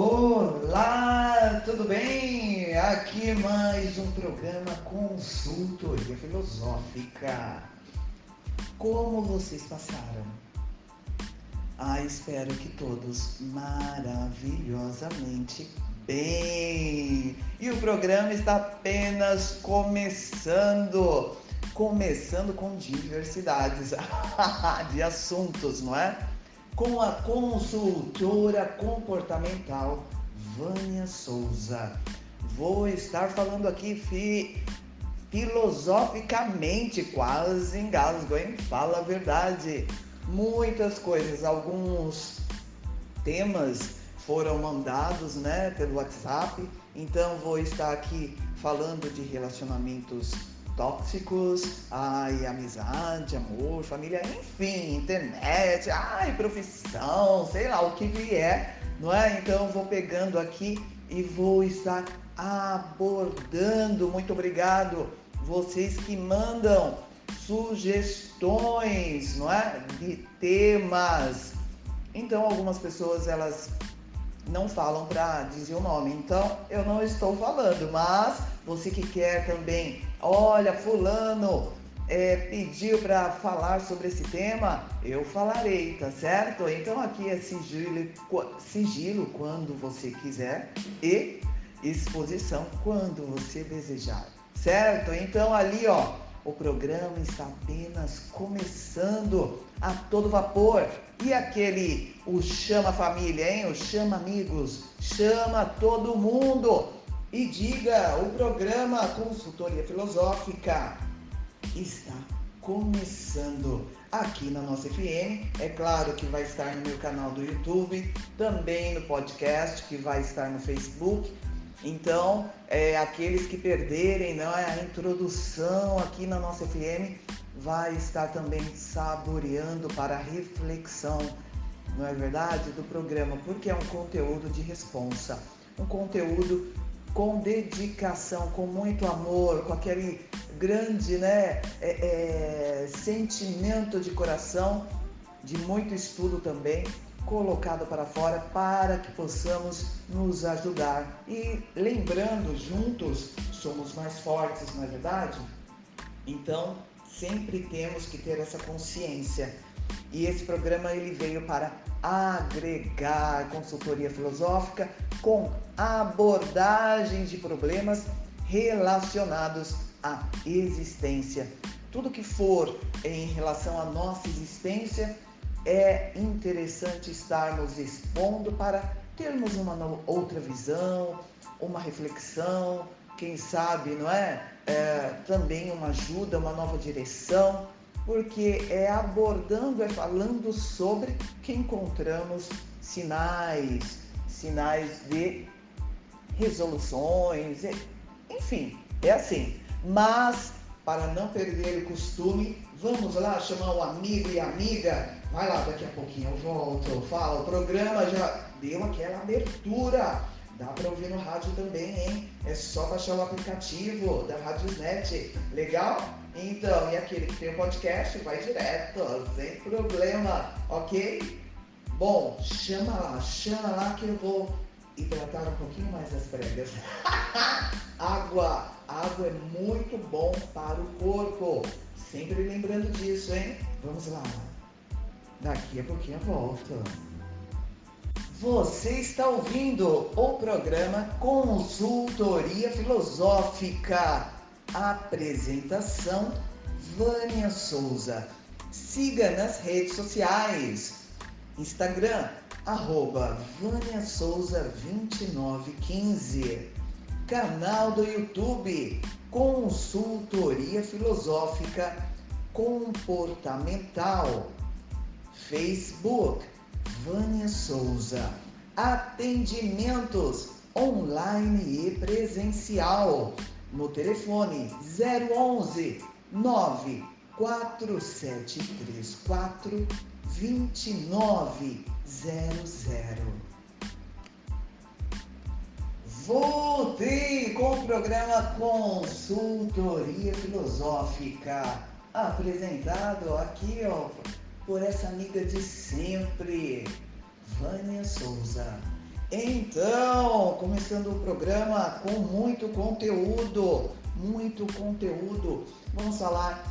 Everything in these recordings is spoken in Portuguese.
Olá, tudo bem? Aqui mais um programa Consultoria Filosófica. Como vocês passaram? Ah, espero que todos maravilhosamente bem. E o programa está apenas começando. Começando com diversidades de assuntos, não é? Com a consultora comportamental Vânia Souza. Vou estar falando aqui fi, filosoficamente, quase engasgo, hein? Fala a verdade. Muitas coisas, alguns temas foram mandados, né, pelo WhatsApp. Então vou estar aqui falando de relacionamentos tóxicos, ai, amizade, amor, família, enfim, internet, ai, profissão, sei lá o que vier, não é? Então vou pegando aqui e vou estar abordando. Muito obrigado vocês que mandam sugestões, não é? De temas. Então algumas pessoas elas não falam para dizer o nome. Então eu não estou falando, mas você que quer também Olha, fulano é, pediu para falar sobre esse tema, eu falarei, tá certo? Então aqui é sigilo, sigilo quando você quiser e exposição quando você desejar, certo? Então ali, ó, o programa está apenas começando a todo vapor. E aquele, o chama família, hein? O chama amigos, chama todo mundo e diga: o programa Consultoria Filosófica está começando aqui na nossa FM. É claro que vai estar no meu canal do YouTube, também no podcast, que vai estar no Facebook. Então, é, aqueles que perderem não é, a introdução aqui na nossa FM, vai estar também saboreando para a reflexão, não é verdade, do programa, porque é um conteúdo de responsa, um conteúdo com dedicação, com muito amor, com aquele grande né, é, é, sentimento de coração, de muito estudo também, colocado para fora para que possamos nos ajudar. E lembrando, juntos somos mais fortes, não é verdade? Então, sempre temos que ter essa consciência. E esse programa ele veio para agregar consultoria filosófica com abordagens de problemas relacionados à existência. Tudo que for em relação à nossa existência é interessante estarmos expondo para termos uma outra visão, uma reflexão, quem sabe, não é? é também uma ajuda, uma nova direção porque é abordando, é falando sobre que encontramos sinais, sinais de resoluções, enfim, é assim. Mas, para não perder o costume, vamos lá chamar o amigo e amiga. Vai lá, daqui a pouquinho eu volto. Fala, o programa já deu aquela abertura. Dá para ouvir no rádio também, hein? É só baixar o aplicativo da Radiosnet. Legal? Então, e aquele que tem o podcast, vai direto, sem problema, ok? Bom, chama lá, chama lá que eu vou hidratar um pouquinho mais as pregas. água, água é muito bom para o corpo. Sempre lembrando disso, hein? Vamos lá. Daqui a pouquinho eu volto. Você está ouvindo o programa Consultoria Filosófica Apresentação Vânia Souza. Siga nas redes sociais. Instagram, arroba Vânia Souza 2915. Canal do YouTube, Consultoria Filosófica Comportamental. Facebook, Vânia Souza. Atendimentos online e presencial no telefone 011 94734 2900. Voltei com o programa Consultoria Filosófica, apresentado aqui ó, por essa amiga de sempre, Vânia Souza. Então, começando o programa com muito conteúdo, muito conteúdo. Vamos falar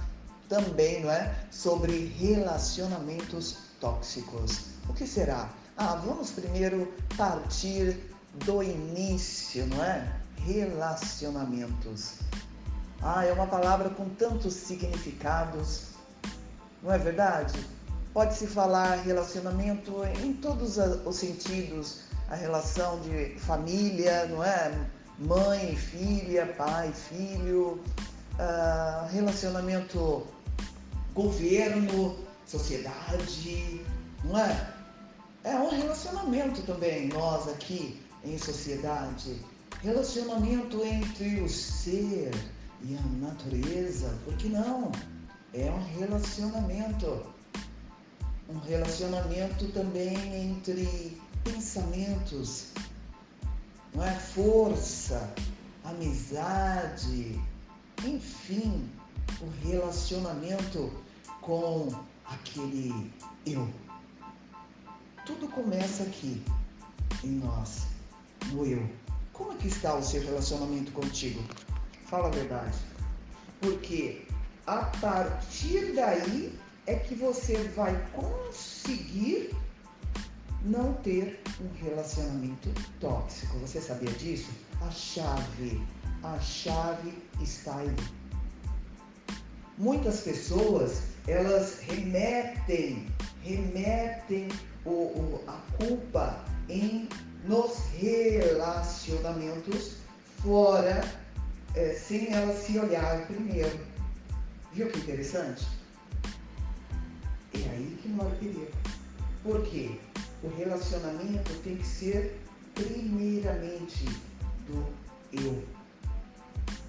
também, não é, sobre relacionamentos tóxicos. O que será? Ah, vamos primeiro partir do início, não é? Relacionamentos. Ah, é uma palavra com tantos significados, não é verdade? Pode-se falar relacionamento em todos os sentidos, a relação de família, não é? Mãe, filha, pai, filho, uh, relacionamento governo, sociedade, não é? É um relacionamento também, nós aqui em sociedade. Relacionamento entre o ser e a natureza, por que não? É um relacionamento. Um relacionamento também entre pensamentos, não é? Força, amizade, enfim, o relacionamento com aquele eu. Tudo começa aqui, em nós, no eu. Como é que está o seu relacionamento contigo? Fala a verdade. Porque a partir daí é que você vai conseguir não ter um relacionamento tóxico. Você sabia disso? A chave, a chave está aí. Muitas pessoas, elas remetem, remetem o, o, a culpa em nos relacionamentos fora, é, sem elas se olhar primeiro. Viu que interessante? É aí que mora o perigo. Por quê? O relacionamento tem que ser primeiramente do eu.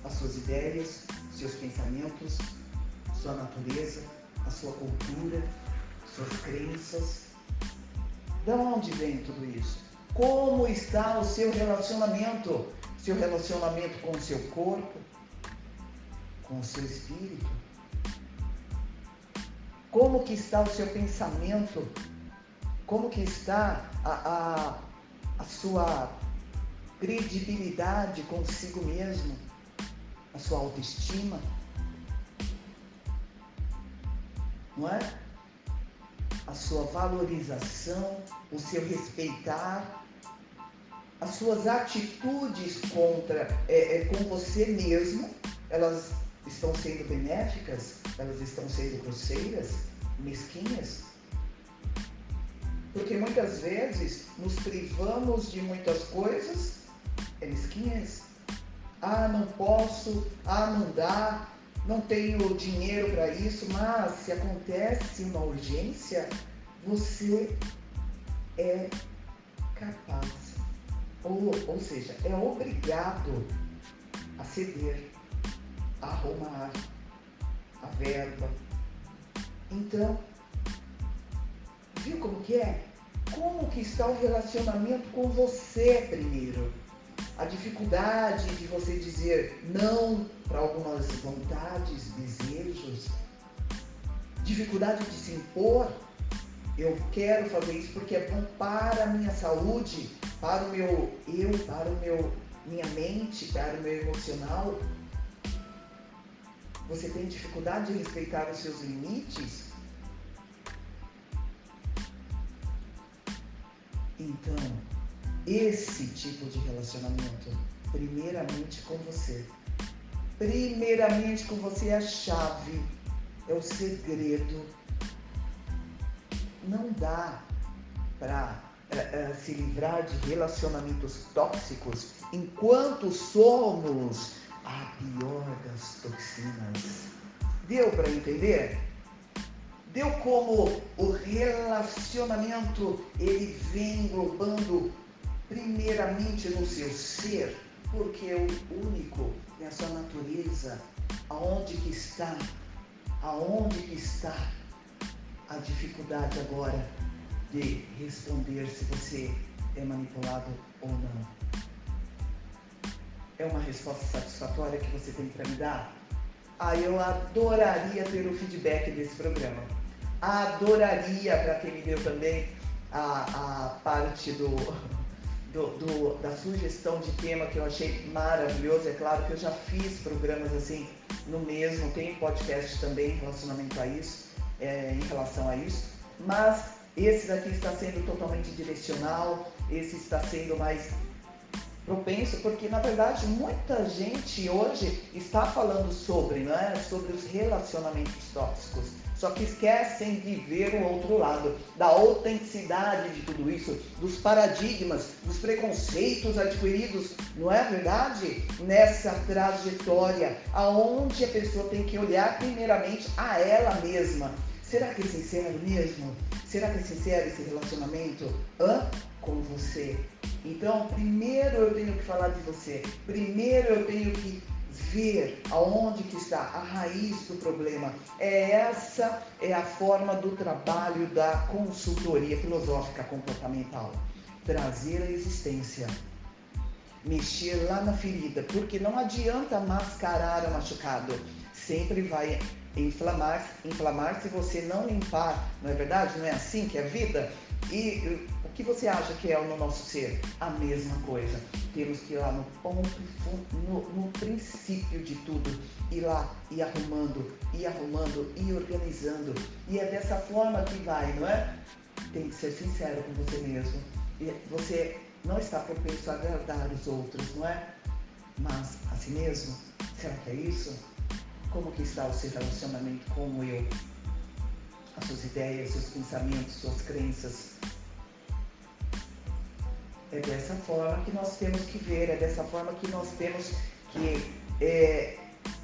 As suas ideias, seus pensamentos, sua natureza, a sua cultura, suas crenças. De onde vem tudo isso? Como está o seu relacionamento? Seu relacionamento com o seu corpo, com o seu espírito? Como que está o seu pensamento? Como que está a, a, a sua credibilidade consigo mesmo? A sua autoestima? Não é? A sua valorização, o seu respeitar, as suas atitudes contra é, é, com você mesmo, elas estão sendo benéficas? Elas estão sendo grosseiras, mesquinhas? Porque muitas vezes nos privamos de muitas coisas, é mesquinhas. Ah, não posso, ah, não dá, não tenho dinheiro para isso, mas se acontece uma urgência, você é capaz ou, ou seja, é obrigado a ceder, a arrumar a verba. Então, viu como que é? Como que está o relacionamento com você primeiro? A dificuldade de você dizer não para algumas vontades, desejos, dificuldade de se impor. Eu quero fazer isso porque é bom para a minha saúde, para o meu eu, para o meu minha mente, para o meu emocional. Você tem dificuldade de respeitar os seus limites? Então, esse tipo de relacionamento, primeiramente com você. Primeiramente com você é a chave, é o segredo. Não dá para uh, se livrar de relacionamentos tóxicos enquanto somos a pior das toxinas. Deu para entender? Deu como o relacionamento ele vem englobando primeiramente no seu ser, porque é o único é a sua natureza, aonde que está, aonde que está a dificuldade agora de responder se você é manipulado ou não. É uma resposta satisfatória que você tem para me dar? Ah, eu adoraria ter o feedback desse programa. Adoraria para quem me deu também a, a parte do, do, do, da sugestão de tema que eu achei maravilhoso. É claro que eu já fiz programas assim no mesmo, tem podcast também em relacionamento a isso, é, em relação a isso, mas esse daqui está sendo totalmente direcional, esse está sendo mais propenso, porque na verdade muita gente hoje está falando sobre, não é? Sobre os relacionamentos tóxicos. Só que esquecem de ver o outro lado, da autenticidade de tudo isso, dos paradigmas, dos preconceitos adquiridos, não é verdade? Nessa trajetória, aonde a pessoa tem que olhar primeiramente a ela mesma. Será que é sincero mesmo? Será que é sincero esse relacionamento? Hã? Com você. Então, primeiro eu tenho que falar de você. Primeiro eu tenho que ver aonde que está a raiz do problema. É essa é a forma do trabalho da consultoria filosófica comportamental. Trazer a existência, mexer lá na ferida, porque não adianta mascarar o machucado. Sempre vai inflamar, inflamar se você não limpar, não é verdade? Não é assim que é a vida? E que você acha que é no nosso ser? A mesma coisa. Temos que ir lá no ponto, no, no princípio de tudo, ir lá e arrumando, e arrumando, e organizando. E é dessa forma que vai, não é? Tem que ser sincero com você mesmo. E você não está propenso a agradar os outros, não é? Mas a si mesmo, será que é isso? Como que está o seu relacionamento com eu? As suas ideias, seus pensamentos, suas crenças, é dessa forma que nós temos que ver, é dessa forma que nós temos que é,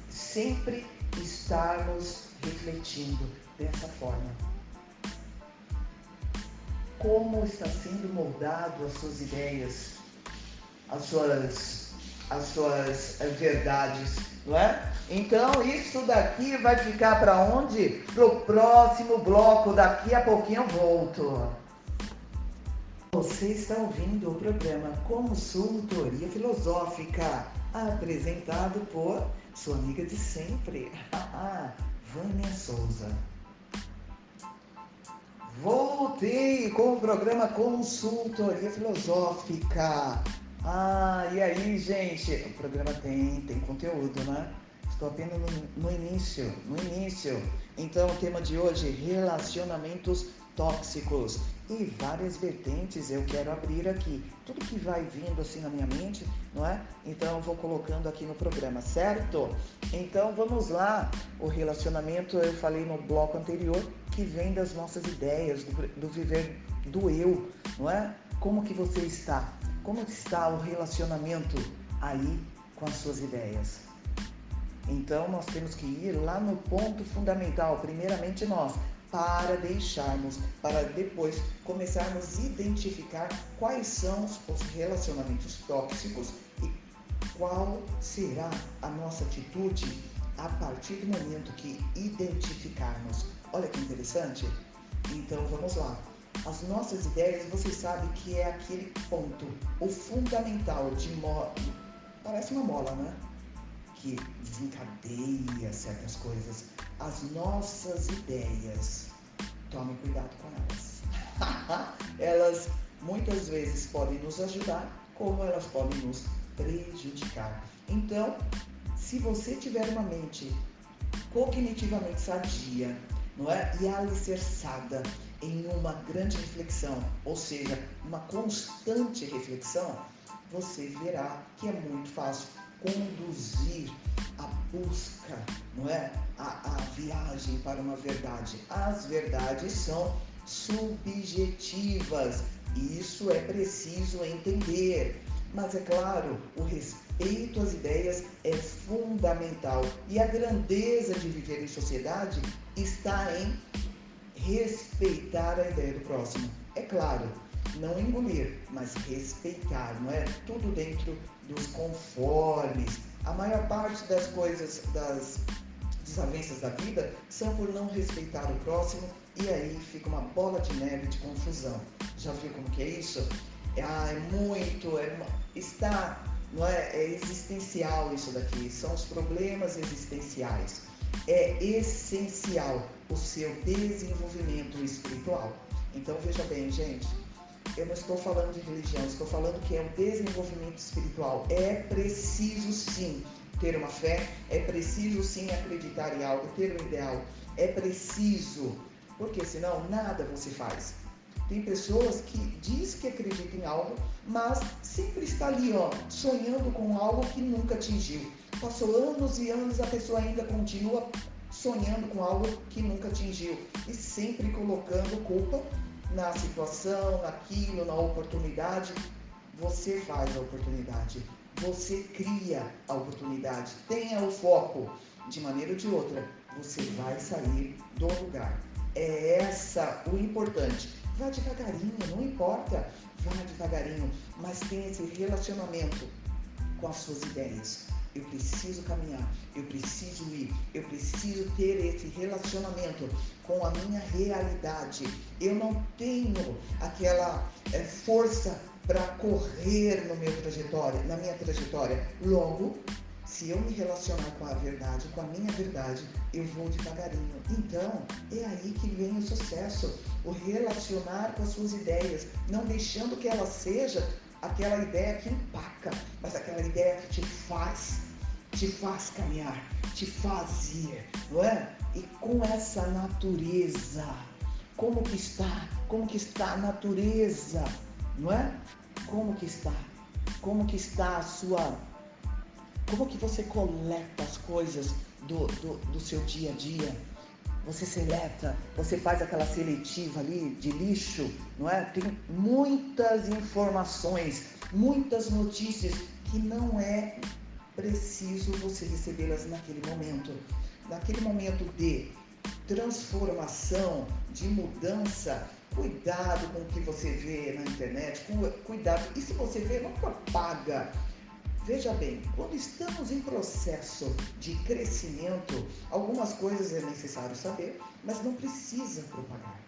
sempre estarmos refletindo dessa forma. Como está sendo moldado as suas ideias, as suas, as suas eh, verdades, não é? Então isso daqui vai ficar para onde? Para o próximo bloco. Daqui a pouquinho eu volto. Você está ouvindo o programa Consultoria Filosófica, apresentado por sua amiga de sempre, Vânia Souza. Voltei com o programa Consultoria Filosófica. Ah, e aí, gente? O programa tem, tem conteúdo, né? Estou apenas no, no início, no início. Então, o tema de hoje, relacionamentos tóxicos e várias vertentes eu quero abrir aqui. Tudo que vai vindo assim na minha mente, não é? Então eu vou colocando aqui no programa, certo? Então vamos lá. O relacionamento eu falei no bloco anterior que vem das nossas ideias, do, do viver do eu, não é? Como que você está? Como está o relacionamento aí com as suas ideias? Então nós temos que ir lá no ponto fundamental, primeiramente nós, para deixarmos, para depois começarmos a identificar quais são os relacionamentos tóxicos e qual será a nossa atitude a partir do momento que identificarmos. Olha que interessante. Então vamos lá. As nossas ideias, você sabe que é aquele ponto, o fundamental de mo... parece uma mola, né? Que desencadeia certas coisas as nossas ideias. Tome cuidado com elas. elas muitas vezes podem nos ajudar, como elas podem nos prejudicar. Então, se você tiver uma mente cognitivamente sadia, não é? E alicerçada em uma grande reflexão, ou seja, uma constante reflexão, você verá que é muito fácil conduzir a busca, não é? A, a viagem para uma verdade. As verdades são subjetivas. Isso é preciso entender. Mas é claro, o respeito às ideias é fundamental. E a grandeza de viver em sociedade está em respeitar a ideia do próximo. É claro, não engolir, mas respeitar, não é? Tudo dentro dos conformes. A maior parte das coisas, das desavenças da vida, são por não respeitar o próximo e aí fica uma bola de neve de confusão. Já viu como que é isso? É, ah, é muito, é, está, não é, é existencial isso daqui, são os problemas existenciais. É essencial o seu desenvolvimento espiritual. Então veja bem, gente, eu não estou falando de religião, estou falando que é o desenvolvimento espiritual. É preciso sim ter uma fé, é preciso sim acreditar em algo, ter um ideal. É preciso, porque senão nada você faz. Tem pessoas que diz que acreditam em algo, mas sempre está ali, ó, sonhando com algo que nunca atingiu. Passou anos e anos, a pessoa ainda continua sonhando com algo que nunca atingiu e sempre colocando culpa na situação, naquilo, na oportunidade. Você faz a oportunidade, você cria a oportunidade. Tenha o foco, de maneira ou de outra, você vai sair do lugar. É essa o importante. Vá devagarinho, não importa, vá devagarinho, mas tenha esse relacionamento com as suas ideias. Eu preciso caminhar, eu preciso ir, eu preciso ter esse relacionamento com a minha realidade. Eu não tenho aquela é, força para correr no meu trajetória, na minha trajetória. Logo, se eu me relacionar com a verdade, com a minha verdade, eu vou devagarinho. Então, é aí que vem o sucesso, o relacionar com as suas ideias, não deixando que ela seja aquela ideia que empaca, mas aquela ideia que te faz, te faz caminhar, te faz ir, não é? E com essa natureza, como que está? Como que está a natureza, não é? Como que está? Como que está a sua como que você coleta as coisas do, do, do seu dia a dia? Você seleta, você faz aquela seletiva ali de lixo, não é? Tem muitas informações, muitas notícias que não é preciso você recebê-las naquele momento. Naquele momento de transformação, de mudança, cuidado com o que você vê na internet, cuidado. E se você vê, não propaga Veja bem, quando estamos em processo de crescimento, algumas coisas é necessário saber, mas não precisa propagar.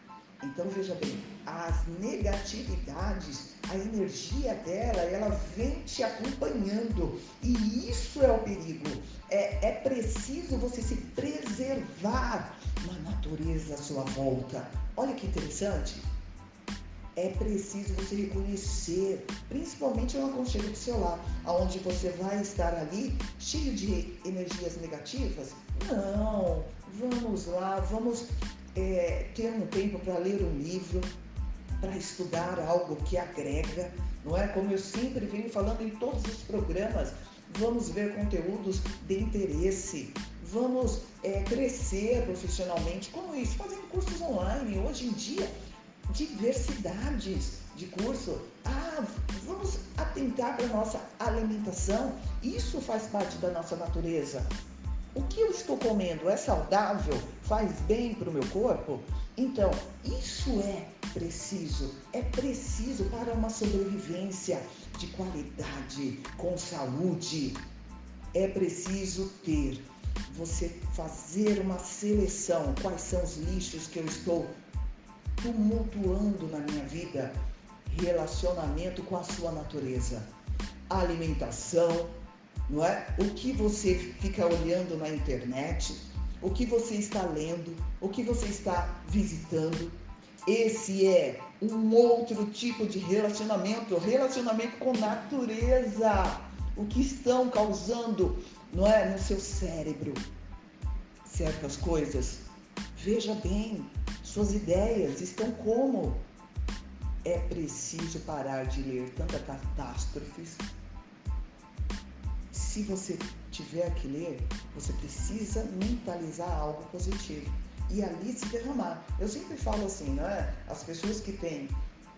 Então veja bem, as negatividades, a energia dela, ela vem te acompanhando e isso é o perigo. É, é preciso você se preservar na natureza à sua volta. Olha que interessante é preciso você reconhecer, principalmente no aconchego do seu lar, onde você vai estar ali cheio de energias negativas. Não, vamos lá, vamos é, ter um tempo para ler um livro, para estudar algo que agrega, não é? Como eu sempre venho falando em todos os programas, vamos ver conteúdos de interesse, vamos é, crescer profissionalmente. Como isso? Fazendo cursos online. Hoje em dia, diversidades de curso. Ah, vamos atentar para a nossa alimentação. Isso faz parte da nossa natureza. O que eu estou comendo é saudável? Faz bem para o meu corpo? Então, isso é preciso, é preciso para uma sobrevivência de qualidade, com saúde. É preciso ter, você fazer uma seleção. Quais são os lixos que eu estou tumultuando na minha vida relacionamento com a sua natureza, alimentação, não é? O que você fica olhando na internet, o que você está lendo, o que você está visitando. Esse é um outro tipo de relacionamento, relacionamento com natureza. O que estão causando, não é, no seu cérebro certas coisas. Veja bem, suas ideias estão como? É preciso parar de ler tantas catástrofes. Se você tiver que ler, você precisa mentalizar algo positivo e ali se derramar. Eu sempre falo assim, não é? As pessoas que têm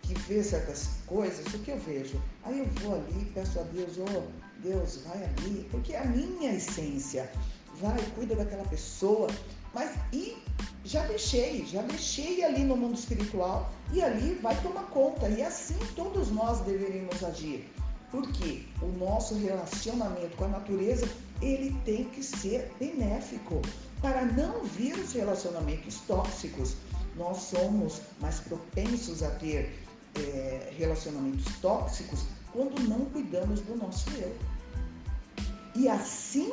que ver certas coisas, o que eu vejo? Aí eu vou ali, peço a Deus, oh Deus, vai ali, porque é a minha essência. Vai, cuida daquela pessoa, mas e já deixei, já deixei ali no mundo espiritual e ali vai tomar conta. E assim todos nós deveríamos agir. Porque o nosso relacionamento com a natureza, ele tem que ser benéfico para não vir os relacionamentos tóxicos. Nós somos mais propensos a ter é, relacionamentos tóxicos quando não cuidamos do nosso eu. E assim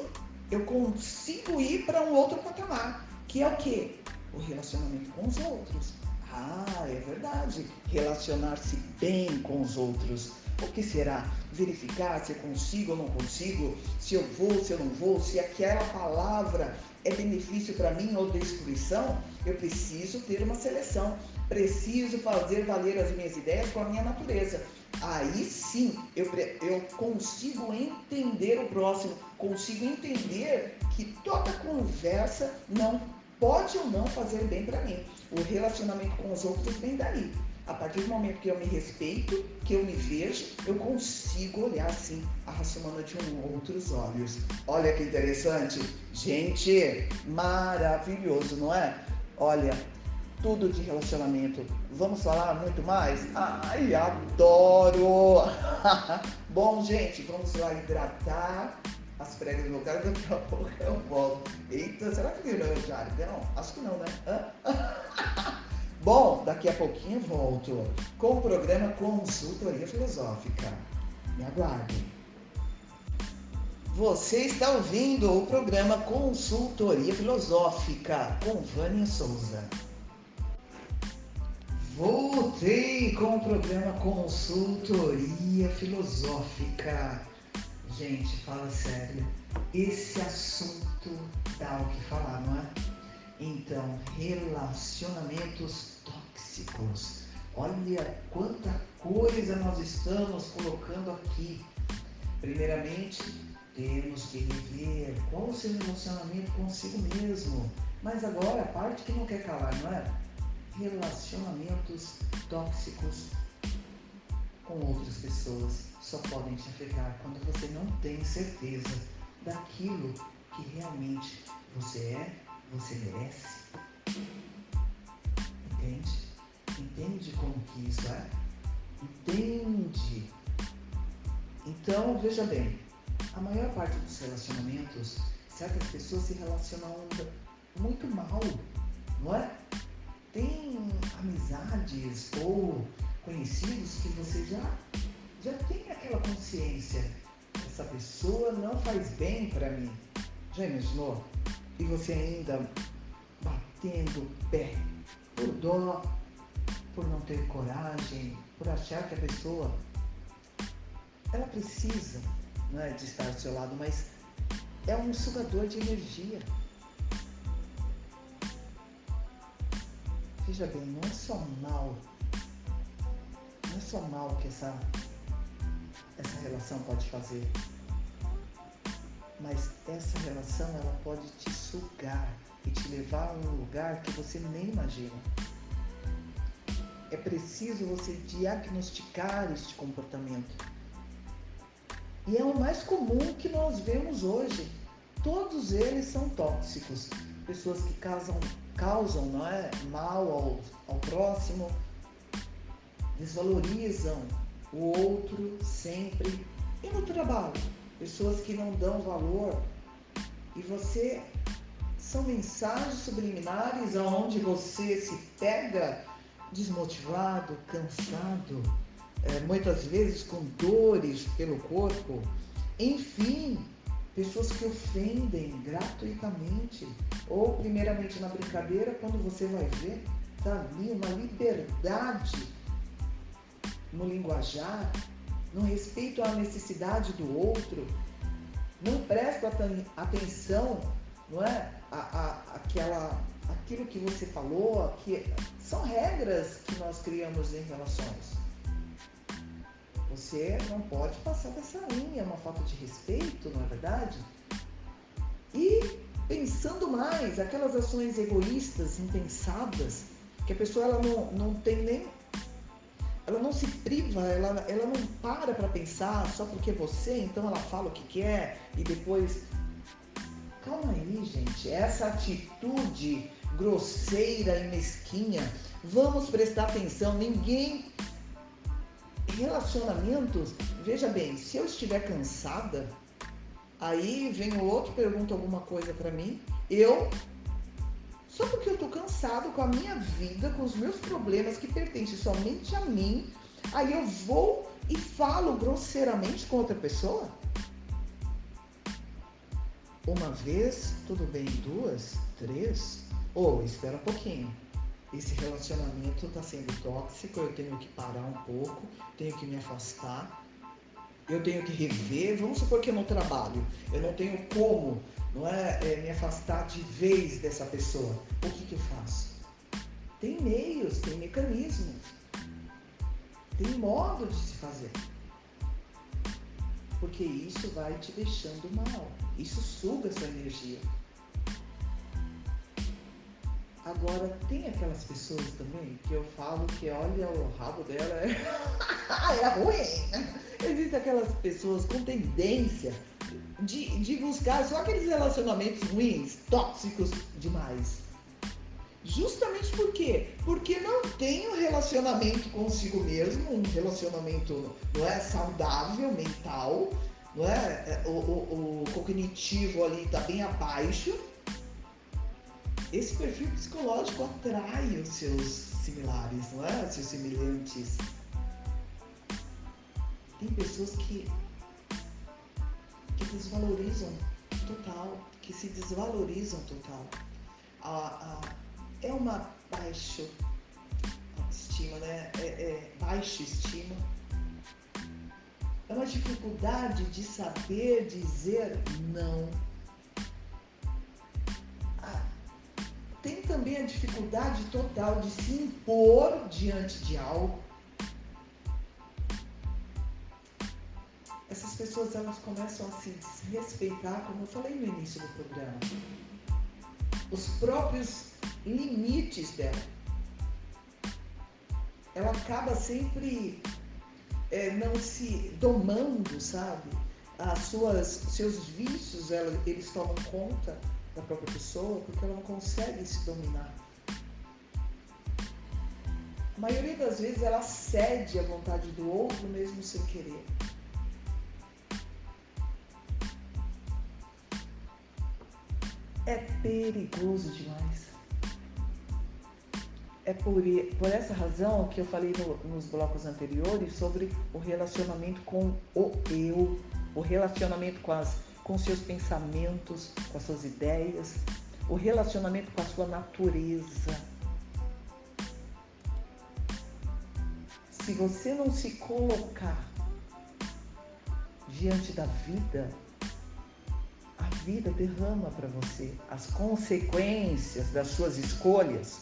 eu consigo ir para um outro patamar, que é o quê? O relacionamento com os outros, Ah, é verdade. Relacionar-se bem com os outros. O que será? Verificar se eu consigo ou não consigo, se eu vou, se eu não vou, se aquela palavra é benefício para mim ou destruição. Eu preciso ter uma seleção. Preciso fazer valer as minhas ideias com a minha natureza. Aí sim eu, eu consigo entender o próximo, consigo entender que toda conversa não pode ou não fazer bem para mim. O relacionamento com os outros vem daí. A partir do momento que eu me respeito, que eu me vejo, eu consigo olhar assim a humana de um outros olhos. Olha que interessante. Gente, maravilhoso, não é? Olha, tudo de relacionamento. Vamos falar muito mais? Ai, adoro! Bom, gente, vamos lá hidratar as pregas no lugar, daqui a pouco eu volto. Eita, será que virou o jargão? Acho que não, né? Bom, daqui a pouquinho volto com o programa Consultoria Filosófica. Me aguardem. Você está ouvindo o programa Consultoria Filosófica com Vânia Souza. Voltei com o programa Consultoria Filosófica. Gente, fala sério. Esse assunto dá o que falar, não é? Então, relacionamentos tóxicos. Olha quanta coisa nós estamos colocando aqui. Primeiramente, temos que rever qual o seu relacionamento consigo mesmo. Mas agora, a parte que não quer calar, não é? Relacionamentos tóxicos com outras pessoas só podem te afetar quando você não tem certeza daquilo que realmente você é, você merece. Entende? Entende como que isso é? Entende? Então, veja bem, a maior parte dos relacionamentos, certas pessoas se relacionam muito mal, não é? Tem amizades ou conhecidos que você já já tem aquela consciência. Essa pessoa não faz bem para mim. Já imaginou? E você ainda batendo o pé por dó, por não ter coragem, por achar que a pessoa ela precisa não é, de estar ao seu lado, mas é um sugador de energia. Veja bem, não é só mal, não é só mal que essa relação pode fazer. Mas essa relação ela pode te sugar e te levar a um lugar que você nem imagina. É preciso você diagnosticar este comportamento. E é o mais comum que nós vemos hoje. Todos eles são tóxicos. Pessoas que causam, causam não é, mal ao, ao próximo, desvalorizam o outro sempre. E no trabalho? Pessoas que não dão valor. E você são mensagens subliminares aonde você se pega desmotivado, cansado, é, muitas vezes com dores pelo corpo. Enfim, pessoas que ofendem gratuitamente ou primeiramente na brincadeira, quando você vai ver, tá ali uma liberdade no linguajar, no respeito à necessidade do outro, não presta atenção, não é? A, a, aquela, aquilo que você falou, que são regras que nós criamos em relações. Você não pode passar dessa linha, é uma falta de respeito, não é verdade? E pensando mais, aquelas ações egoístas, impensadas, que a pessoa ela não, não tem nem ela não se priva, ela, ela não para para pensar só porque você, então ela fala o que quer e depois. Calma aí, gente. Essa atitude grosseira e mesquinha, vamos prestar atenção. Ninguém. Relacionamentos, veja bem, se eu estiver cansada, aí vem o outro, pergunta alguma coisa para mim, eu só porque eu tô cansado com a minha vida, com os meus problemas que pertencem somente a mim, aí eu vou e falo grosseiramente com outra pessoa? Uma vez, tudo bem, duas, três? Ou oh, espera um pouquinho. esse relacionamento está sendo tóxico, eu tenho que parar um pouco, tenho que me afastar, eu tenho que rever. Vamos supor que eu não trabalho, eu não tenho como, não é, é me afastar de vez dessa pessoa. O que, que eu faço? Tem meios, tem mecanismos, tem modo de se fazer. Porque isso vai te deixando mal, isso suga sua energia. Agora, tem aquelas pessoas também que eu falo que, olha, o rabo dela é, é ruim. Existem aquelas pessoas com tendência de, de buscar só aqueles relacionamentos ruins, tóxicos demais. Justamente por quê? Porque não tem um relacionamento consigo mesmo, um relacionamento não é saudável, mental, não é? é o, o, o cognitivo ali está bem abaixo esse perfil psicológico atrai os seus similares, não é? Os seus semelhantes. Tem pessoas que, que desvalorizam total, que se desvalorizam total. A, a, é uma baixa autoestima, né? É, é baixa estima. É uma dificuldade de saber dizer não tem também a dificuldade total de se impor diante de algo. Essas pessoas elas começam a se desrespeitar, como eu falei no início do programa. Os próprios limites dela. Ela acaba sempre é, não se domando, sabe? As suas, seus vícios, ela, eles tomam conta da própria pessoa porque ela não consegue se dominar. A maioria das vezes ela cede à vontade do outro mesmo sem querer. É perigoso demais. É por, por essa razão que eu falei no, nos blocos anteriores sobre o relacionamento com o eu, o relacionamento com as com seus pensamentos, com as suas ideias, o relacionamento com a sua natureza. Se você não se colocar diante da vida, a vida derrama para você as consequências das suas escolhas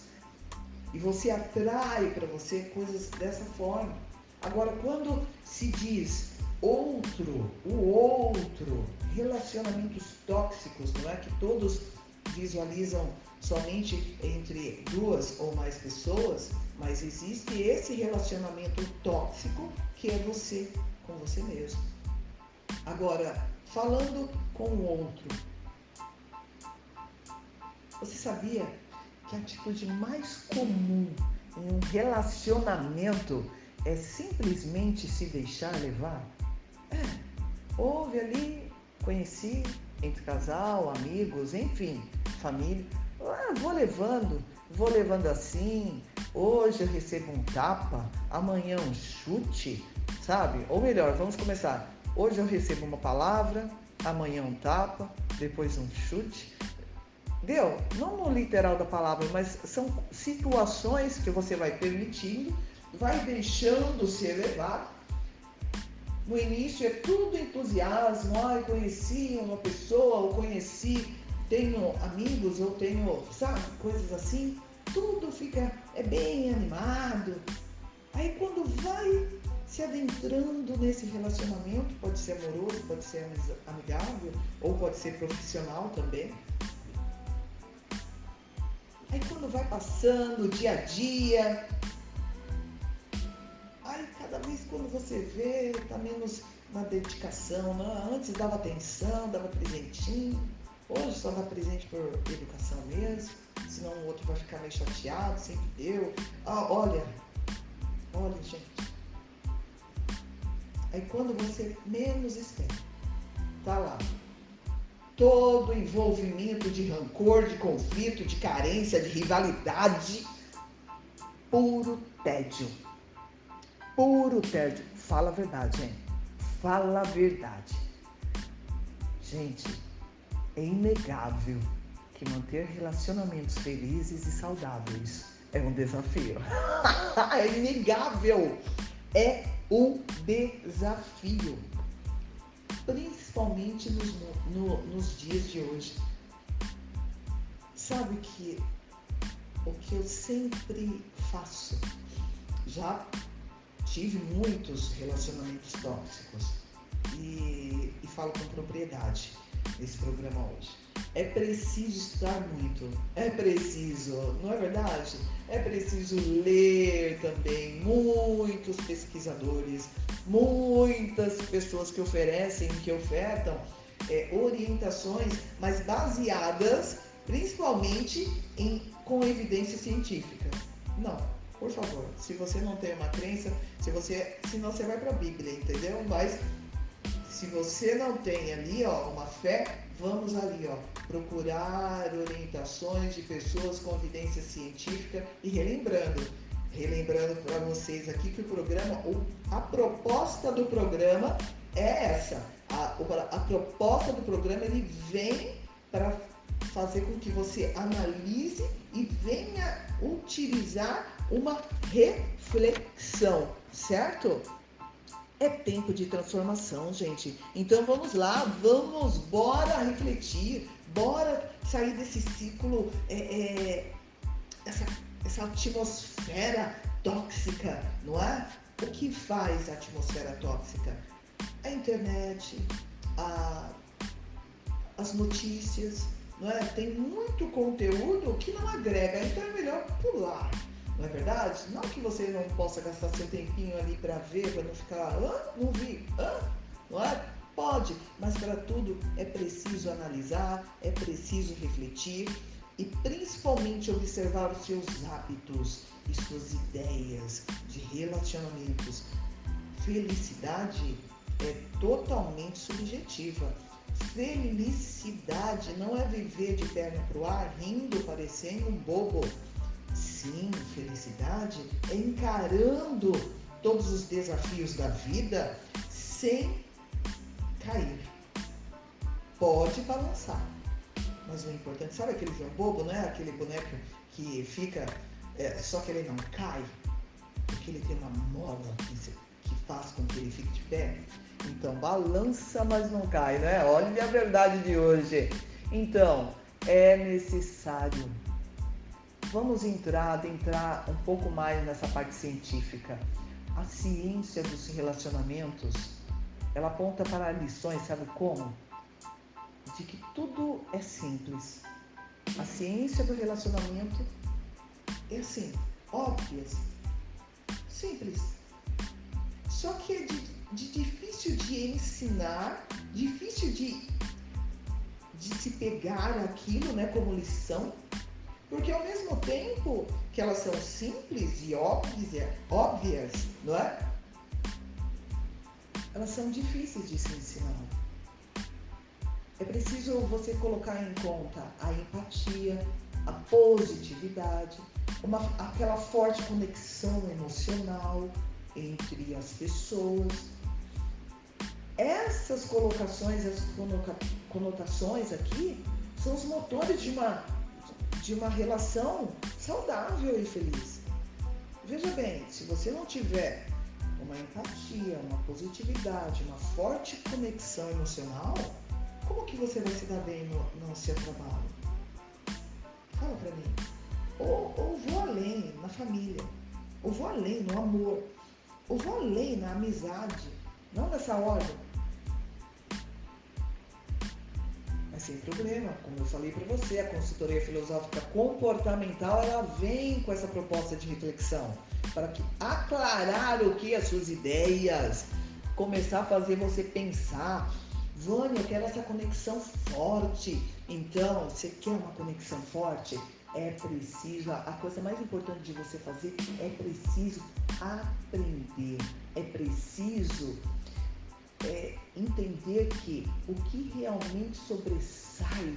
e você atrai para você coisas dessa forma. Agora, quando se diz outro, o outro, relacionamentos tóxicos, não é que todos visualizam somente entre duas ou mais pessoas, mas existe esse relacionamento tóxico que é você com você mesmo. Agora, falando com o outro, você sabia que a atitude mais comum em um relacionamento é simplesmente se deixar levar? É, houve ali, conheci entre casal, amigos, enfim, família. Ah, vou levando, vou levando assim. Hoje eu recebo um tapa, amanhã um chute, sabe? Ou melhor, vamos começar. Hoje eu recebo uma palavra, amanhã um tapa, depois um chute. Deu? Não no literal da palavra, mas são situações que você vai permitindo, vai deixando ser levado no início é tudo entusiasmo, ah, eu conheci uma pessoa, ou conheci, tenho amigos, ou tenho, sabe, coisas assim. Tudo fica, é bem animado. Aí quando vai se adentrando nesse relacionamento, pode ser amoroso, pode ser amigável, ou pode ser profissional também. Aí quando vai passando o dia a dia, Vez quando você vê, tá menos na dedicação. Né? Antes dava atenção, dava presentinho. Hoje só dá presente por educação mesmo. Senão o outro vai ficar meio chateado, sempre deu. Ah, olha, olha, gente. Aí quando você menos espera, tá lá. Todo envolvimento de rancor, de conflito, de carência, de rivalidade, puro tédio puro tédio. Fala a verdade, gente. Fala a verdade. Gente, é inegável que manter relacionamentos felizes e saudáveis É um desafio. é inegável. É um desafio. Principalmente nos, no, nos dias de hoje. Sabe que o que eu sempre faço? Já tive muitos relacionamentos tóxicos e, e falo com propriedade nesse programa hoje. É preciso estudar muito, é preciso, não é verdade? É preciso ler também muitos pesquisadores, muitas pessoas que oferecem, que ofertam é, orientações, mas baseadas principalmente em, com evidência científica. Não, por favor, se você não tem uma crença, se você, senão você vai para a Bíblia, entendeu? Mas se você não tem ali, ó, uma fé, vamos ali, ó, procurar orientações de pessoas com evidência científica e relembrando, relembrando para vocês aqui que o programa, a proposta do programa é essa. A, a proposta do programa ele vem para fazer com que você analise e venha utilizar uma reflexão, certo? É tempo de transformação, gente. Então vamos lá, vamos, bora refletir, bora sair desse ciclo, é, é, essa, essa atmosfera tóxica, não é? O que faz a atmosfera tóxica? A internet, a, as notícias, não é? Tem muito conteúdo que não agrega, então é melhor pular. Não é verdade? Não que você não possa gastar seu tempinho ali para ver, para não ficar, hã? Não vi, hã? Não é? Pode, mas para tudo é preciso analisar, é preciso refletir e principalmente observar os seus hábitos e suas ideias de relacionamentos. Felicidade é totalmente subjetiva. Felicidade não é viver de perna pro ar, rindo, parecendo um bobo. Sim, felicidade é encarando todos os desafios da vida sem cair. Pode balançar, mas o importante, sabe aquele João bobo, não é? Aquele boneco que fica, é, só que ele não cai, porque ele tem uma mola que, que faz com que ele fique de pé. Então, balança, mas não cai, né? Olha a verdade de hoje. Então, é necessário. Vamos entrar, adentrar um pouco mais nessa parte científica. A ciência dos relacionamentos, ela aponta para lições, sabe como? De que tudo é simples. A ciência do relacionamento é assim, óbvias, simples. Só que é de de difícil de ensinar, difícil de, de se pegar aquilo né, como lição, porque ao mesmo tempo que elas são simples e óbvias, óbvias não é? Elas são difíceis de se ensinar. É preciso você colocar em conta a empatia, a positividade, uma, aquela forte conexão emocional entre as pessoas, essas colocações, essas conotações aqui, são os motores de uma, de uma relação saudável e feliz. Veja bem, se você não tiver uma empatia, uma positividade, uma forte conexão emocional, como que você vai se dar bem no, no seu trabalho? Fala pra mim. Ou, ou vou além na família, ou vou além no amor, ou vou além na amizade, não nessa ordem. Sem problema. Como eu falei para você, a consultoria filosófica comportamental ela vem com essa proposta de reflexão para que aclarar o que as suas ideias, começar a fazer você pensar. Vânia, eu quero essa conexão forte. Então, você quer uma conexão forte? É preciso, a coisa mais importante de você fazer é preciso aprender, é preciso é, entender que o que realmente sobressai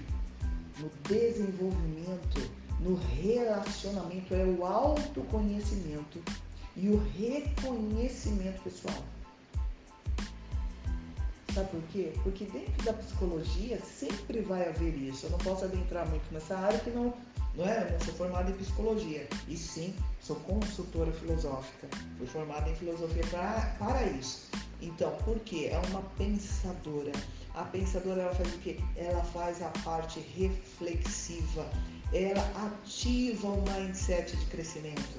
no desenvolvimento, no relacionamento, é o autoconhecimento e o reconhecimento pessoal. Sabe por quê? Porque dentro da psicologia sempre vai haver isso. Eu não posso adentrar muito nessa área que não, não é? Eu não sou formada em psicologia. E sim, sou consultora filosófica. Fui formada em filosofia pra, para isso. Então, por quê? É uma pensadora. A pensadora ela faz o quê? Ela faz a parte reflexiva. Ela ativa o mindset de crescimento.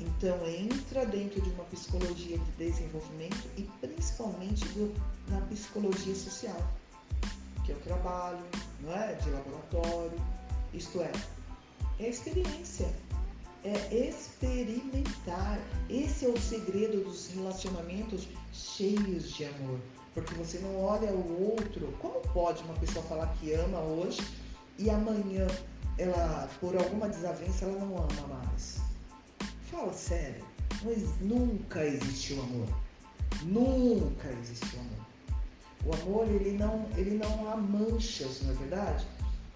Então entra dentro de uma psicologia de desenvolvimento e principalmente do, na psicologia social, que é o trabalho, não é, de laboratório, isto é, é experiência, é experimentar. Esse é o segredo dos relacionamentos cheios de amor. Porque você não olha o outro. Como pode uma pessoa falar que ama hoje e amanhã ela, por alguma desavença, ela não ama mais? Fala sério. Mas nunca existiu amor. Nunca existiu amor. O amor, ele não, ele não há manchas, não é verdade?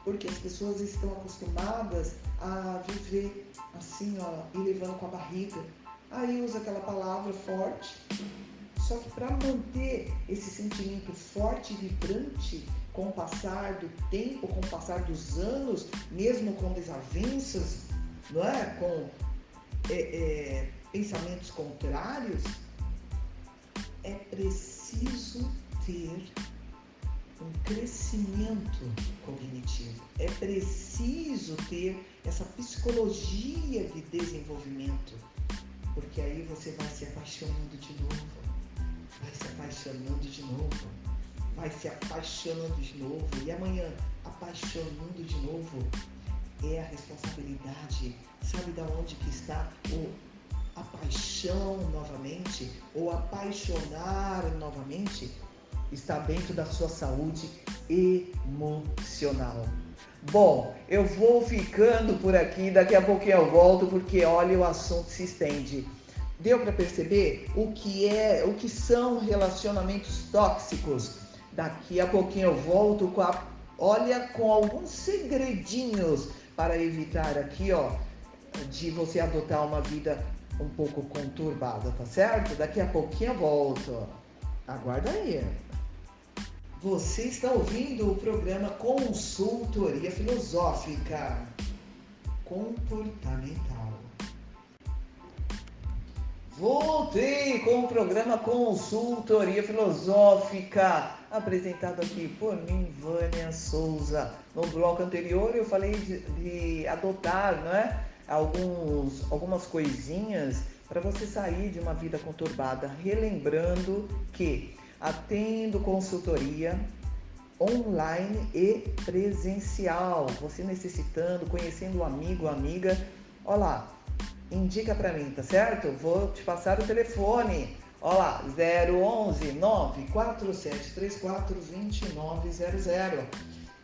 Porque as pessoas estão acostumadas a viver assim, ó, e levando com a barriga. Aí usa aquela palavra forte. Só que para manter esse sentimento forte e vibrante com o passar do tempo, com o passar dos anos, mesmo com desavenças, não é? Com é, é, pensamentos contrários, é preciso ter um crescimento cognitivo. É preciso ter essa psicologia de desenvolvimento, porque aí você vai se apaixonando de novo, vai se apaixonando de novo, vai se apaixonando de novo, e amanhã apaixonando de novo é a responsabilidade. Sabe da onde que está o a paixão novamente ou apaixonar novamente? Está dentro da sua saúde emocional. Bom, eu vou ficando por aqui, daqui a pouquinho eu volto porque olha o assunto se estende. Deu para perceber o que é, o que são relacionamentos tóxicos? Daqui a pouquinho eu volto com a olha com alguns segredinhos para evitar aqui, ó, de você adotar uma vida um pouco conturbada, tá certo? Daqui a pouquinho eu volto. Aguarda aí. Você está ouvindo o programa Consultoria Filosófica Comportamental. Voltei com o programa Consultoria Filosófica apresentado aqui por mim, Vânia Souza. No bloco anterior eu falei de, de adotar né, alguns, algumas coisinhas para você sair de uma vida conturbada, relembrando que atendo consultoria online e presencial. Você necessitando, conhecendo um amigo, amiga, olá, indica para mim, tá certo? Vou te passar o telefone Olha lá, 011 94734 2900.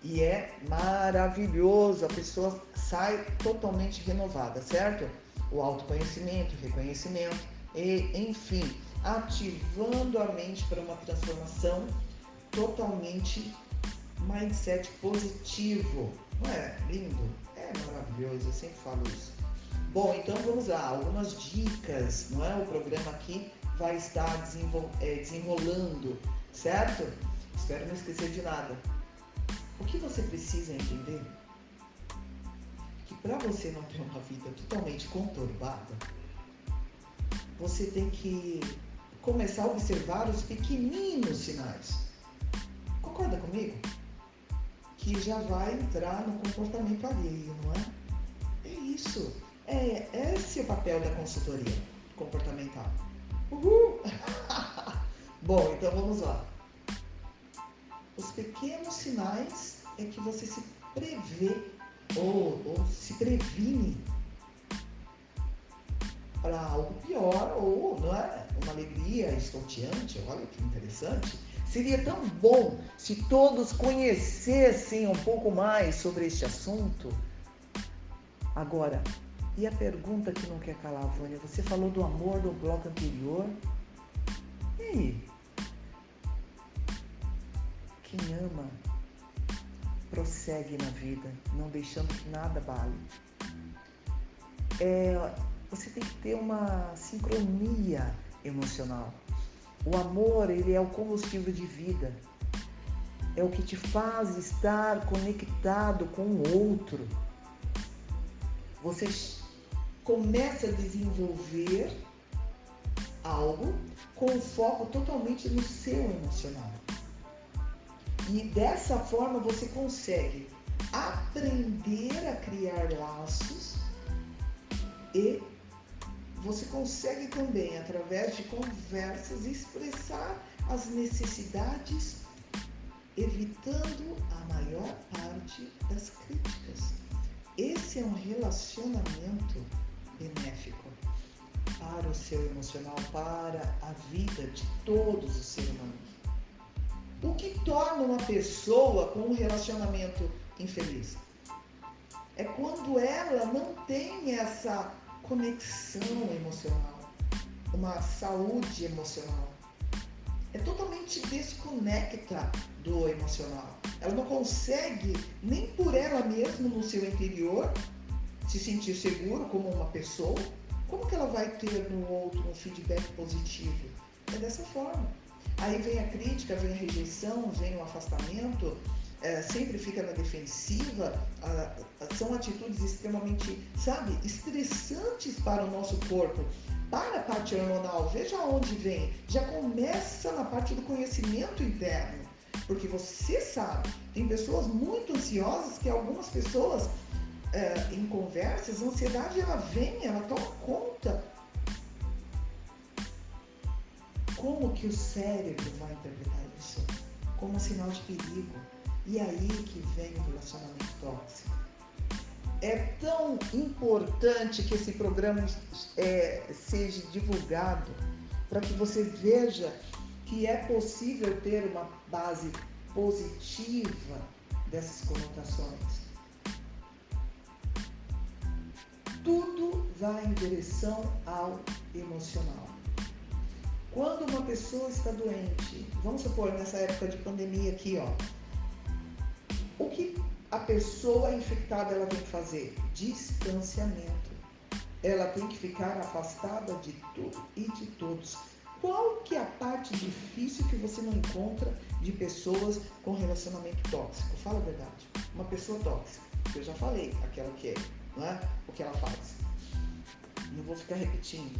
E é maravilhoso, a pessoa sai totalmente renovada, certo? O autoconhecimento, reconhecimento e, enfim, ativando a mente para uma transformação totalmente mindset positivo. Não é lindo? É maravilhoso, eu sempre falo isso. Bom, então vamos lá, algumas dicas, não é? O programa aqui vai estar é, desenrolando, certo? Espero não esquecer de nada. O que você precisa entender? Que para você não ter uma vida totalmente conturbada, você tem que começar a observar os pequeninos sinais. Concorda comigo? Que já vai entrar no comportamento alheio, não é? É isso. É, esse é o papel da consultoria comportamental. Uhul! Bom, então vamos lá. Os pequenos sinais é que você se prevê ou, ou se previne para algo pior ou não é? uma alegria estonteante. Olha que interessante. Seria tão bom se todos conhecessem um pouco mais sobre este assunto. Agora, e a pergunta que não quer calar, Vânia, você falou do amor do bloco anterior. E aí? Quem ama prossegue na vida, não deixando que nada bale. É, você tem que ter uma sincronia emocional. O amor, ele é o combustível de vida. é o que te faz estar conectado com o outro. Você começa a desenvolver algo com foco totalmente no seu emocional. E dessa forma você consegue aprender a criar laços e você consegue também, através de conversas, expressar as necessidades, evitando a maior parte das críticas. Esse é um relacionamento benéfico para o seu emocional, para a vida de todos os seres humanos. O que torna uma pessoa com um relacionamento infeliz? É quando ela não tem essa conexão emocional, uma saúde emocional. É totalmente desconecta do emocional. Ela não consegue, nem por ela mesma no seu interior, se sentir seguro como uma pessoa. Como que ela vai ter no outro um feedback positivo? É dessa forma. Aí vem a crítica, vem a rejeição, vem o afastamento, é, sempre fica na defensiva, a, a, são atitudes extremamente, sabe, estressantes para o nosso corpo. Para a parte hormonal, veja onde vem. Já começa na parte do conhecimento interno. Porque você sabe, tem pessoas muito ansiosas que algumas pessoas é, em conversas, a ansiedade ela vem, ela toma conta. Como que o cérebro vai interpretar isso? Como um sinal de perigo e aí que vem o relacionamento tóxico. É tão importante que esse programa é, seja divulgado para que você veja que é possível ter uma base positiva dessas conotações. Tudo vai em direção ao emocional. Quando uma pessoa está doente, vamos supor nessa época de pandemia aqui, ó, o que a pessoa infectada ela tem que fazer? Distanciamento. Ela tem que ficar afastada de tudo e de todos. Qual que é a parte difícil que você não encontra de pessoas com relacionamento tóxico? Fala a verdade. Uma pessoa tóxica, eu já falei, aquela que é, não é? O que ela faz. Não vou ficar repetindo.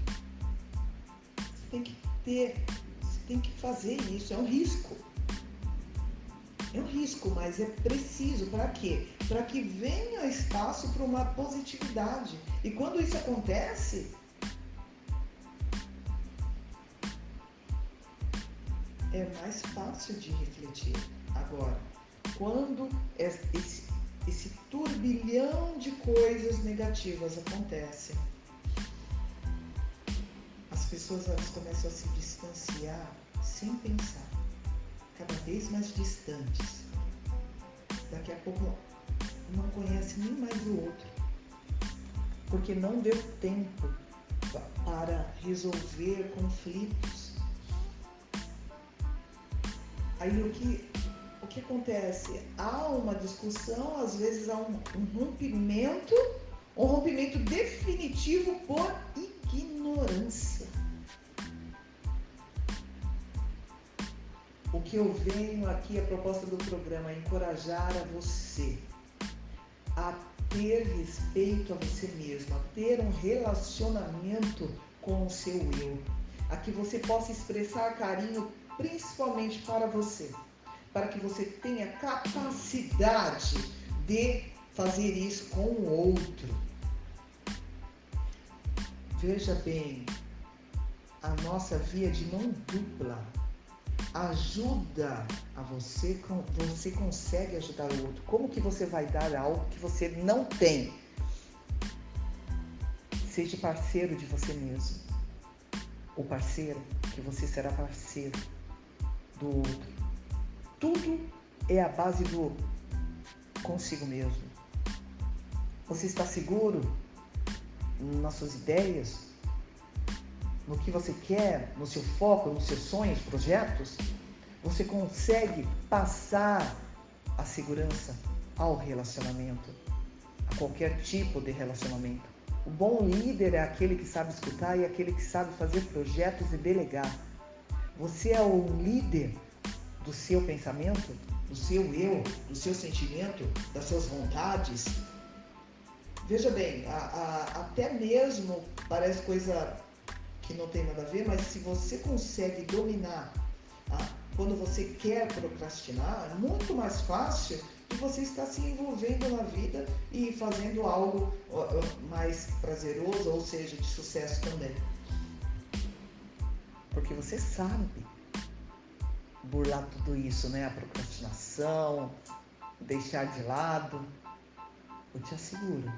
Você tem que ter, você tem que fazer isso, é um risco. É um risco, mas é preciso. Para quê? Para que venha espaço para uma positividade. E quando isso acontece, é mais fácil de refletir. Agora, quando esse, esse turbilhão de coisas negativas acontecem, as pessoas elas começam a se distanciar sem pensar cada vez mais distantes. Daqui a pouco não conhece nem mais o outro, porque não deu tempo para resolver conflitos. Aí o que, o que acontece? Há uma discussão, às vezes há um, um rompimento, um rompimento definitivo por ignorância. O que eu venho aqui, a proposta do programa, é encorajar a você a ter respeito a você mesmo, a ter um relacionamento com o seu eu, a que você possa expressar carinho principalmente para você, para que você tenha capacidade de fazer isso com o outro. Veja bem, a nossa via de mão dupla ajuda a você, você consegue ajudar o outro. Como que você vai dar algo que você não tem? Seja parceiro de você mesmo. O parceiro, que você será parceiro do outro. Tudo é a base do consigo mesmo. Você está seguro nas suas ideias? No que você quer, no seu foco, nos seus sonhos, projetos, você consegue passar a segurança ao relacionamento, a qualquer tipo de relacionamento. O bom líder é aquele que sabe escutar e aquele que sabe fazer projetos e delegar. Você é um líder do seu pensamento, do seu eu, do seu sentimento, das suas vontades. Veja bem, a, a, até mesmo parece coisa que não tem nada a ver, mas se você consegue dominar a, quando você quer procrastinar, é muito mais fácil de você estar se envolvendo na vida e fazendo algo mais prazeroso, ou seja, de sucesso também. Porque você sabe burlar tudo isso, né? A procrastinação, deixar de lado. Eu te asseguro,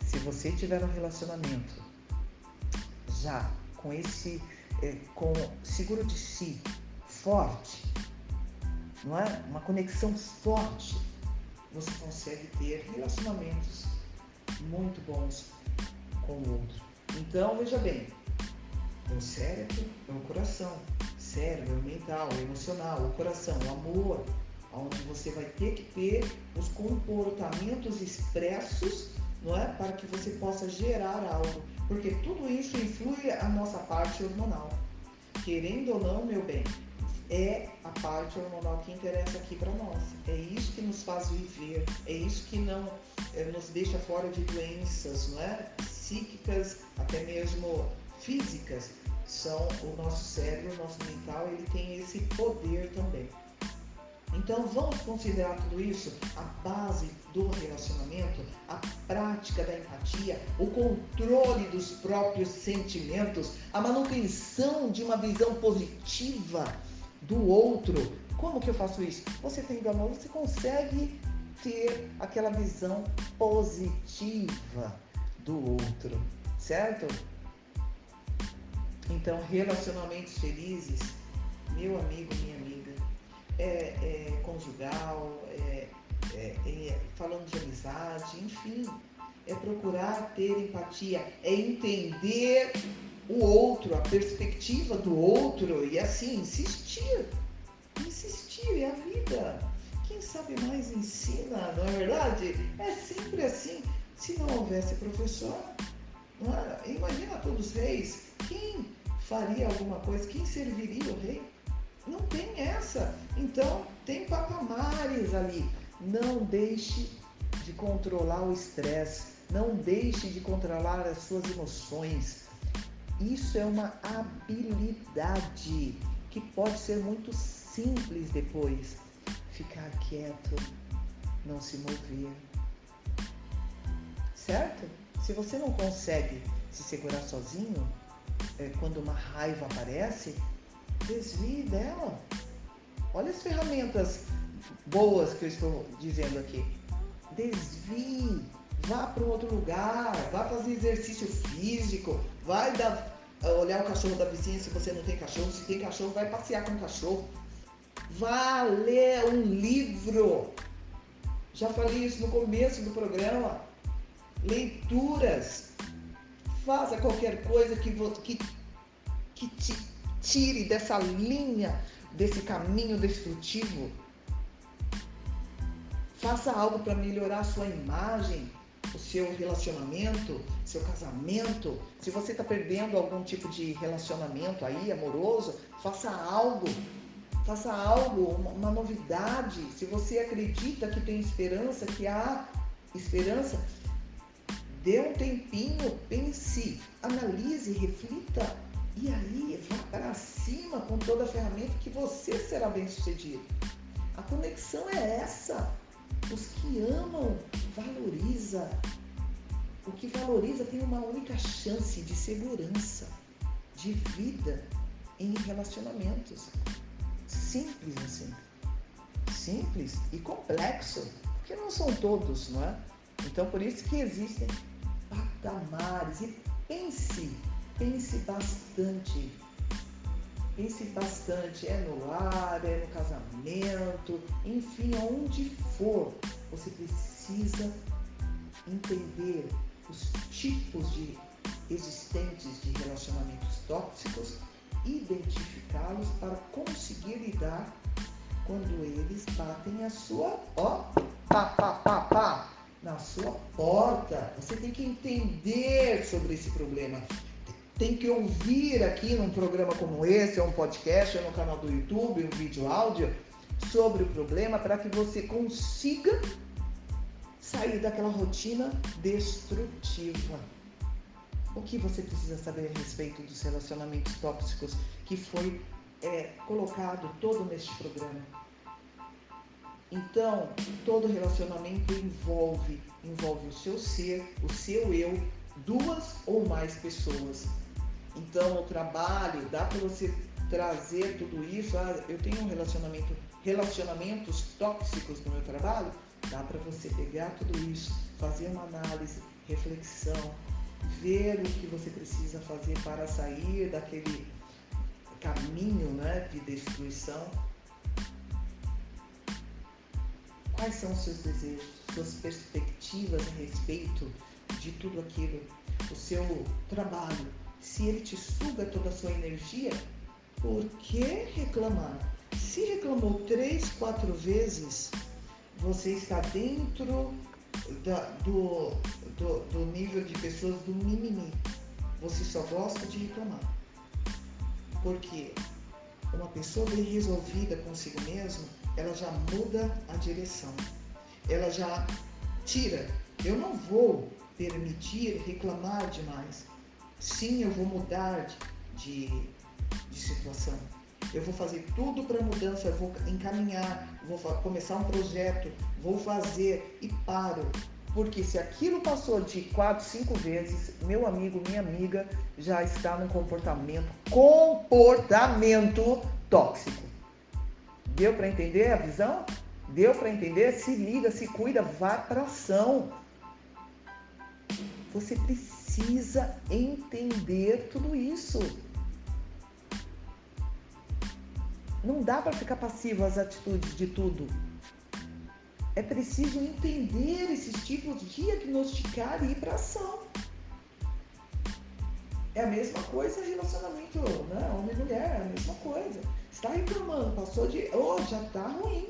se você tiver um relacionamento já com esse, eh, com seguro de si forte, não é? Uma conexão forte, você consegue ter relacionamentos muito bons com o outro. Então, veja bem, o cérebro é o coração, cérebro é o mental, é o emocional, o coração, o amor, onde você vai ter que ter os comportamentos expressos, não é, para que você possa gerar algo, porque tudo isso influi a nossa parte hormonal. Querendo ou não, meu bem, é a parte hormonal que interessa aqui para nós. É isso que nos faz viver, é isso que não é, nos deixa fora de doenças, não é? Psíquicas, até mesmo físicas. São o nosso cérebro, o nosso mental, ele tem esse poder também. Então vamos considerar tudo isso a base do relacionamento, a prática da empatia, o controle dos próprios sentimentos, a manutenção de uma visão positiva do outro. Como que eu faço isso? Você tem amor, você consegue ter aquela visão positiva do outro, certo? Então, relacionamentos felizes, meu amigo, minha é, é conjugal, é, é, é, falando de amizade, enfim, é procurar ter empatia, é entender o outro, a perspectiva do outro e assim insistir. Insistir é a vida. Quem sabe mais ensina, não é verdade? É sempre assim. Se não houvesse professor, é? imagina todos os reis, quem faria alguma coisa? Quem serviria o rei? Não tem essa. Então, tem patamares ali. Não deixe de controlar o estresse. Não deixe de controlar as suas emoções. Isso é uma habilidade que pode ser muito simples depois. Ficar quieto, não se mover. Certo? Se você não consegue se segurar sozinho, é, quando uma raiva aparece, desvie dela. Olha as ferramentas boas que eu estou dizendo aqui. Desvie Vá para um outro lugar, vá fazer exercício físico, vai dar, eh, olhar o cachorro da vizinha se você não tem cachorro, se tem cachorro, vai passear com o cachorro. Vá ler um livro. Já falei isso no começo do programa. Leituras. Faça qualquer coisa que, que, que te tire dessa linha, desse caminho destrutivo. Faça algo para melhorar a sua imagem o seu relacionamento, seu casamento, se você está perdendo algum tipo de relacionamento aí amoroso, faça algo. Faça algo, uma, novidade. Se você acredita que tem esperança, que há esperança, dê um tempinho, pense, analise, reflita e aí vá para cima com toda a ferramenta que você será bem sucedido. A conexão é essa. Os que amam, valoriza. O que valoriza tem uma única chance de segurança, de vida em relacionamentos. Simples assim. Simples e complexo, porque não são todos, não é? Então por isso que existem patamares. E pense, pense bastante pense bastante, é no lar, é no casamento, enfim, aonde for, você precisa entender os tipos de existentes de relacionamentos tóxicos, identificá-los para conseguir lidar quando eles batem a sua, ó, pá, pá, pá, pá, na sua porta. Você tem que entender sobre esse problema. Tem que ouvir aqui num programa como esse, ou um podcast, ou no canal do YouTube, um vídeo áudio, sobre o problema para que você consiga sair daquela rotina destrutiva. O que você precisa saber a respeito dos relacionamentos tóxicos que foi é, colocado todo neste programa? Então, todo relacionamento envolve, envolve o seu ser, o seu eu, duas ou mais pessoas. Então, o trabalho, dá para você trazer tudo isso. Ah, eu tenho um relacionamento, relacionamentos tóxicos no meu trabalho. Dá para você pegar tudo isso, fazer uma análise, reflexão, ver o que você precisa fazer para sair daquele caminho né, de destruição. Quais são os seus desejos, suas perspectivas a respeito de tudo aquilo? O seu trabalho, se ele te suga toda a sua energia, por que reclamar? Se reclamou três, quatro vezes, você está dentro da, do, do, do nível de pessoas do mimimi. Você só gosta de reclamar. Porque uma pessoa bem resolvida consigo mesma, ela já muda a direção. Ela já tira. Eu não vou permitir reclamar demais. Sim, eu vou mudar de, de, de situação. Eu vou fazer tudo para mudança, eu vou encaminhar, vou começar um projeto, vou fazer e paro. Porque se aquilo passou de quatro, cinco vezes, meu amigo, minha amiga já está num comportamento, comportamento tóxico. Deu para entender a visão? Deu para entender? Se liga, se cuida, vá para ação. Você precisa entender tudo isso. Não dá para ficar passivo às atitudes de tudo. É preciso entender esses tipos, diagnosticar e ir para ação. É a mesma coisa relacionamento, né? Homem e mulher, é a mesma coisa. Está reclamando, passou de. Oh, já está ruim.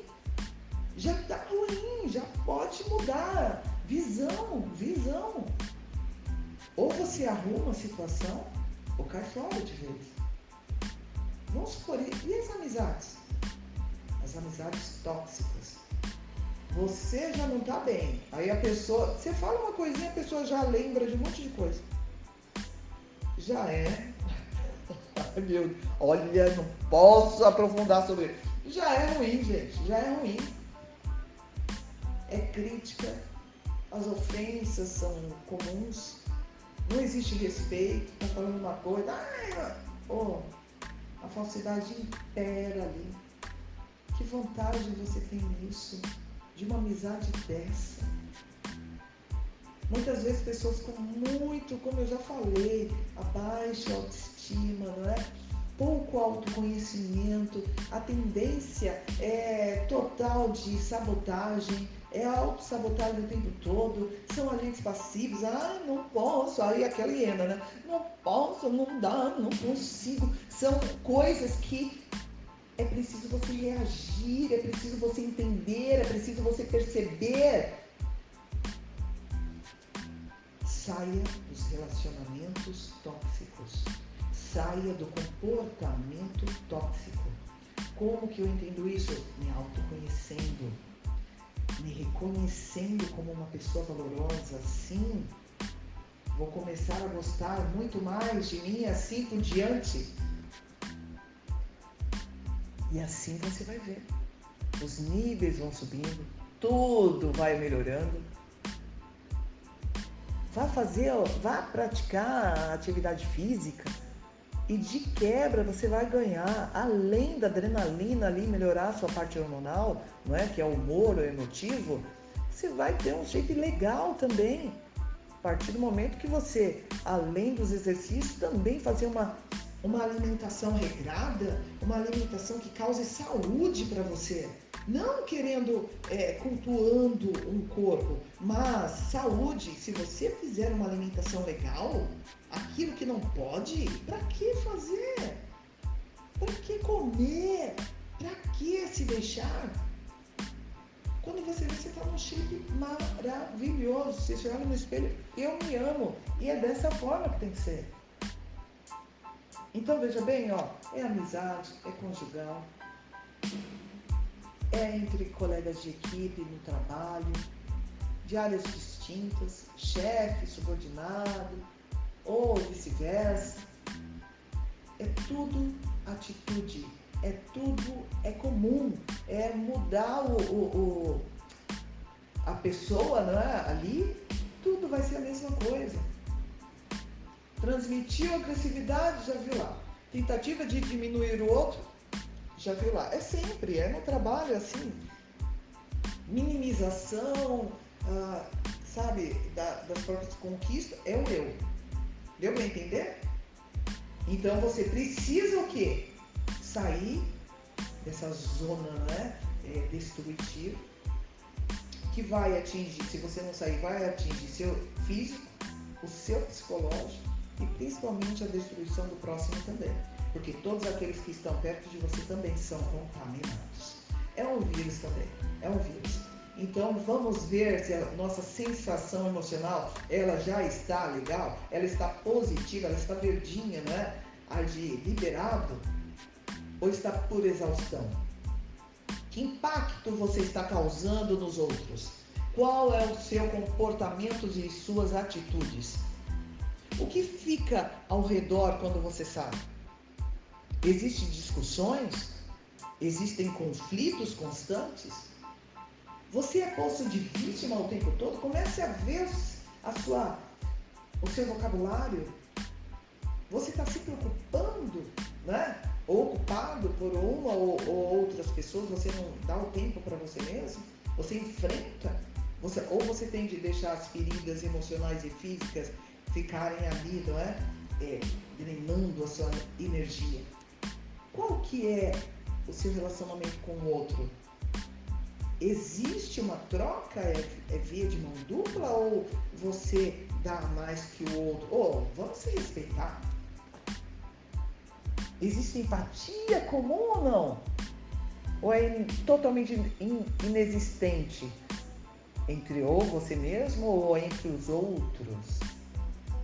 Já está ruim, já pode mudar. Visão, visão. Ou você arruma a situação, ou cai fora de vez. Vamos supor, e as amizades? As amizades tóxicas. Você já não está bem. Aí a pessoa, você fala uma coisinha, a pessoa já lembra de um monte de coisa. Já é. Meu, olha, não posso aprofundar sobre isso. Já é ruim, gente. Já é ruim. É crítica. As ofensas são comuns. Não existe respeito. Tá falando uma coisa. Ai, oh, a falsidade impera ali. Que vantagem você tem nisso? De uma amizade dessa? Muitas vezes pessoas com muito, como eu já falei, a baixa autoestima, não é? pouco autoconhecimento, a tendência é total de sabotagem, é autossabotagem o tempo todo, são agentes passivos, ah, não posso, aí aquela hiena, né? Não posso, não dá, não consigo. São coisas que é preciso você reagir, é preciso você entender, é preciso você perceber. Saia dos relacionamentos tóxicos. Saia do comportamento tóxico. Como que eu entendo isso? Me autoconhecendo me reconhecendo como uma pessoa valorosa, sim, vou começar a gostar muito mais de mim assim por diante. E assim você vai ver. Os níveis vão subindo, tudo vai melhorando. Vá fazer, vá praticar atividade física e de quebra você vai ganhar, além da adrenalina ali, melhorar a sua parte hormonal, não é? que é o humor, o emotivo, você vai ter um shape legal também. A partir do momento que você, além dos exercícios, também fazer uma, uma alimentação regrada, uma alimentação que cause saúde para você. Não querendo, é, cultuando um corpo, mas saúde. Se você fizer uma alimentação legal, aquilo que não pode, para que fazer? Para que comer? Para que se deixar? Quando você vê, você está num shape maravilhoso. Você se olha no espelho, eu me amo. E é dessa forma que tem que ser. Então veja bem, ó, é amizade, é conjugal, é entre colegas de equipe no trabalho, de áreas distintas, chefe, subordinado, ou vice-versa. É tudo atitude, é tudo, é comum, é mudar o, o, o a pessoa né, ali, tudo vai ser a mesma coisa. Transmitiu agressividade, já viu lá. Tentativa de diminuir o outro, já viu lá. É sempre, é no trabalho é assim. Minimização, ah, sabe, da, das próprias conquistas, é o eu. Deu para entender? Então você precisa o quê? Sair dessa zona né, é, destrutiva que vai atingir, se você não sair, vai atingir seu físico, o seu psicológico e principalmente a destruição do próximo também. Porque todos aqueles que estão perto de você também são contaminados. É um vírus também, é um vírus. Então vamos ver se a nossa sensação emocional ela já está legal, ela está positiva, ela está verdinha, né? A de liberado ou está por exaustão? Que impacto você está causando nos outros? Qual é o seu comportamento e suas atitudes? O que fica ao redor quando você sai? Existem discussões? Existem conflitos constantes? Você é posto de vítima o tempo todo? Comece a ver a sua, o seu vocabulário. Você está se preocupando, né? Ou ocupado por uma ou, ou outras pessoas, você não dá o tempo para você mesmo? Você enfrenta? Você, ou você tem de deixar as feridas emocionais e físicas ficarem ali, não é? é drenando a sua energia. Qual que é o seu relacionamento com o outro? existe uma troca? É, é, via de mão dupla ou você dá mais que o outro? Ou oh, vamos se respeitar? Existe empatia comum ou não? Ou é totalmente in, inexistente entre ou você mesmo ou entre os outros?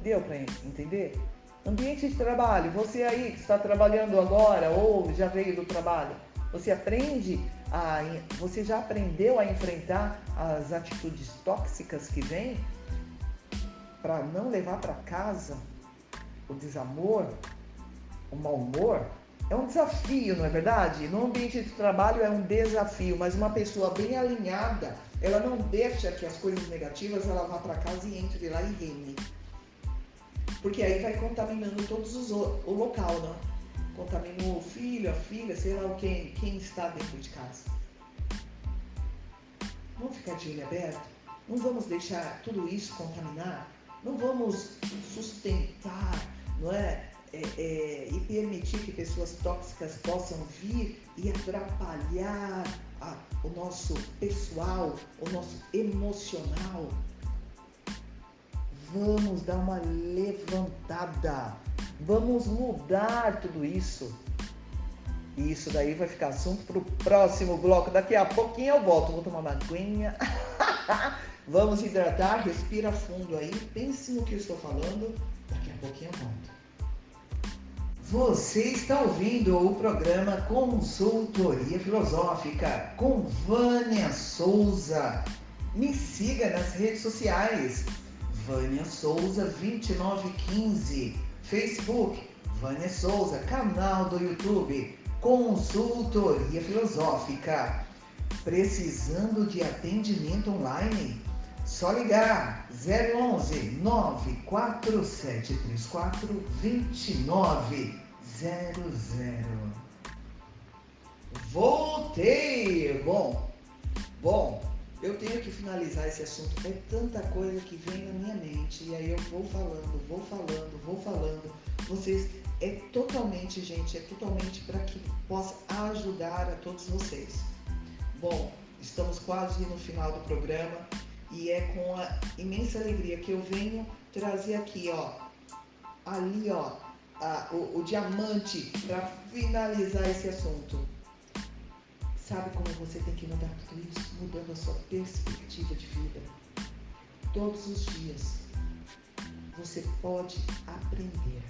Deu para entender? Ambiente de trabalho, você aí que está trabalhando agora ou já veio do trabalho, você aprende a, você já aprendeu a enfrentar as atitudes tóxicas que vêm para não levar para casa o desamor, o mau humor? É um desafio, não é verdade? No ambiente de trabalho é um desafio, mas uma pessoa bem alinhada, ela não deixa que as coisas negativas ela vá para casa e entre lá e reine. Porque aí vai contaminando todos os o local, não? contaminou o filho, a filha, sei lá quem, quem está dentro de casa. Vamos ficar de olho aberto? Não vamos deixar tudo isso contaminar? Não vamos sustentar, não é? é, é e permitir que pessoas tóxicas possam vir e atrapalhar a, o nosso pessoal, o nosso emocional. Vamos dar uma levantada Vamos mudar tudo isso. E isso daí vai ficar assunto para o próximo bloco. Daqui a pouquinho eu volto. Vou tomar uma aguinha. Vamos hidratar, respira fundo aí. Pense no que eu estou falando. Daqui a pouquinho eu volto. Você está ouvindo o programa Consultoria Filosófica com Vânia Souza. Me siga nas redes sociais. Vânia Souza 2915 Facebook, Vânia Souza, canal do YouTube, Consultoria Filosófica. Precisando de atendimento online? Só ligar 011 94734 2900. Voltei! Bom, bom, eu tenho que finalizar esse assunto. É tanta coisa que vem na minha mente. E aí eu vou falando, vou falando, vou falando. Vocês, é totalmente, gente, é totalmente para que possa ajudar a todos vocês. Bom, estamos quase no final do programa e é com a imensa alegria que eu venho trazer aqui, ó, ali, ó, a, o, o diamante para finalizar esse assunto. Sabe como você tem que mudar tudo isso? Mudando a sua perspectiva de vida. Todos os dias você pode aprender.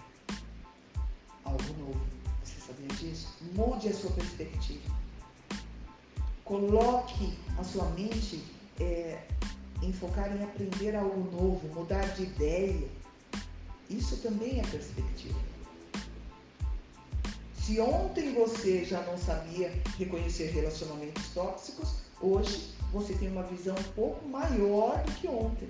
Algo novo. Você sabia disso? Mude a sua perspectiva. Coloque a sua mente é, em focar em aprender algo novo, mudar de ideia. Isso também é perspectiva. Se ontem você já não sabia reconhecer relacionamentos tóxicos, hoje você tem uma visão um pouco maior do que ontem.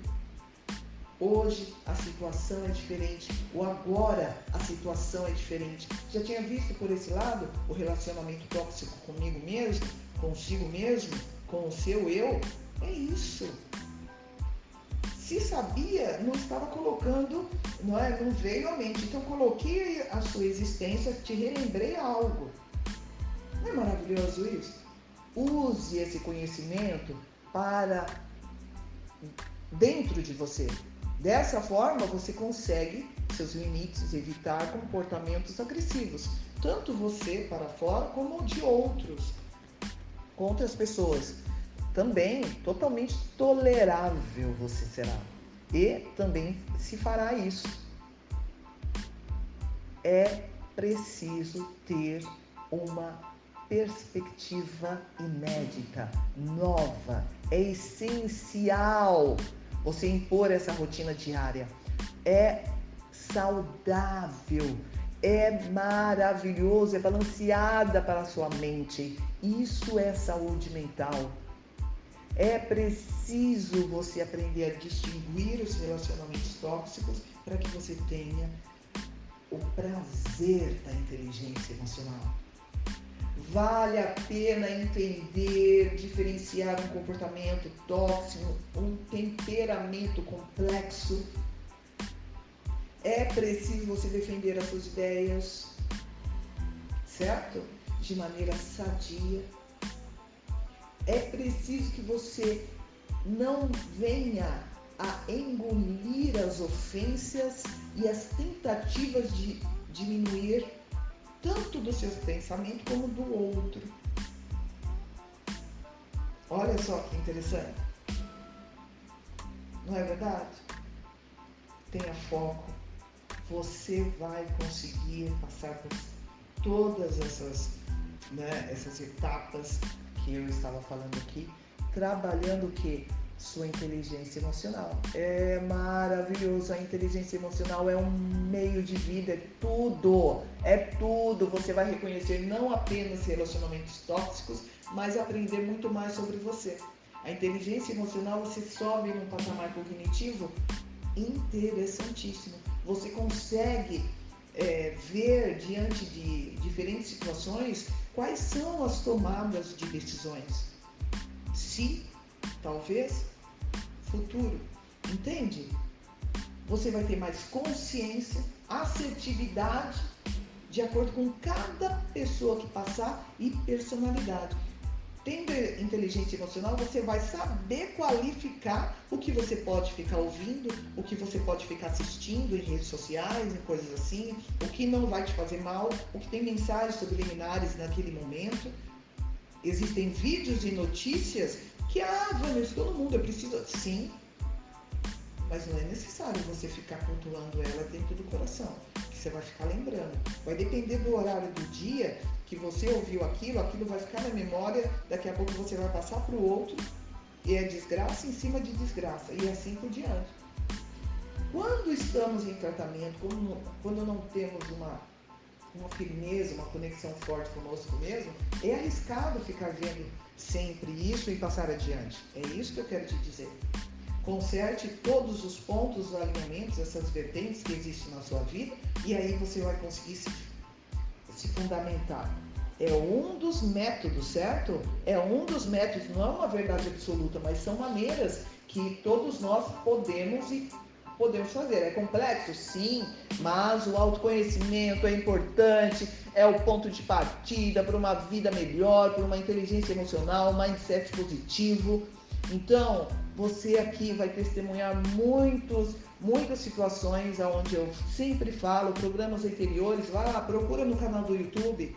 Hoje a situação é diferente, o agora a situação é diferente. Já tinha visto por esse lado o relacionamento tóxico comigo mesmo, consigo mesmo, com o seu eu? É isso. Se sabia, não estava colocando, não, é, não veio à mente. Então coloquei a sua existência, te relembrei algo. Não é maravilhoso isso? Use esse conhecimento para dentro de você. Dessa forma, você consegue seus limites, evitar comportamentos agressivos, tanto você para fora como de outros, com outras pessoas também totalmente tolerável você será. E também se fará isso. É preciso ter uma perspectiva inédita, nova. É essencial você impor essa rotina diária. É saudável, é maravilhoso, é balanceada para a sua mente. Isso é saúde mental. É preciso você aprender a distinguir os relacionamentos tóxicos para que você tenha o prazer da inteligência emocional. Vale a pena entender, diferenciar um comportamento tóxico, um temperamento complexo. É preciso você defender as suas ideias, certo? De maneira sadia é preciso que você não venha a engolir as ofensas e as tentativas de diminuir tanto do seu pensamento como do outro. Olha só que interessante. Não é verdade? Tenha foco. Você vai conseguir passar por todas essas, né, essas etapas que eu estava falando aqui, trabalhando o que? Sua inteligência emocional. É maravilhoso. A inteligência emocional é um meio de vida, é tudo. É tudo. Você vai reconhecer não apenas relacionamentos tóxicos, mas aprender muito mais sobre você. A inteligência emocional você sobe num patamar cognitivo interessantíssimo. Você consegue é, ver diante de diferentes situações quais são as tomadas de decisões. Se, talvez, futuro. Entende? Você vai ter mais consciência, assertividade, de acordo com cada pessoa que passar e personalidade. Tendo inteligência emocional, você vai saber qualificar o que você pode ficar ouvindo, o que você pode ficar assistindo em redes sociais, em coisas assim, o que não vai te fazer mal, o que tem mensagens subliminares naquele momento. Existem vídeos e notícias que, ah, Vanessa, todo mundo é preciso. Sim, mas não é necessário você ficar pontuando ela dentro do coração, que você vai ficar lembrando. Vai depender do horário do dia que você ouviu aquilo, aquilo vai ficar na memória, daqui a pouco você vai passar para o outro, e é desgraça em cima de desgraça, e assim por diante. Quando estamos em tratamento, quando, não temos uma, uma firmeza, uma conexão forte conosco mesmo, é arriscado ficar vendo sempre isso e passar adiante. É isso que eu quero te dizer. Conserte todos os pontos, os alinhamentos, essas vertentes que existem na sua vida, e aí você vai conseguir se se fundamentar. É um dos métodos, certo? É um dos métodos, não é uma verdade absoluta, mas são maneiras que todos nós podemos e podemos fazer. É complexo? Sim, mas o autoconhecimento é importante, é o ponto de partida para uma vida melhor, para uma inteligência emocional, um mindset positivo. Então, você aqui vai testemunhar muitos, muitas situações onde eu sempre falo, programas anteriores, lá, procura no canal do YouTube,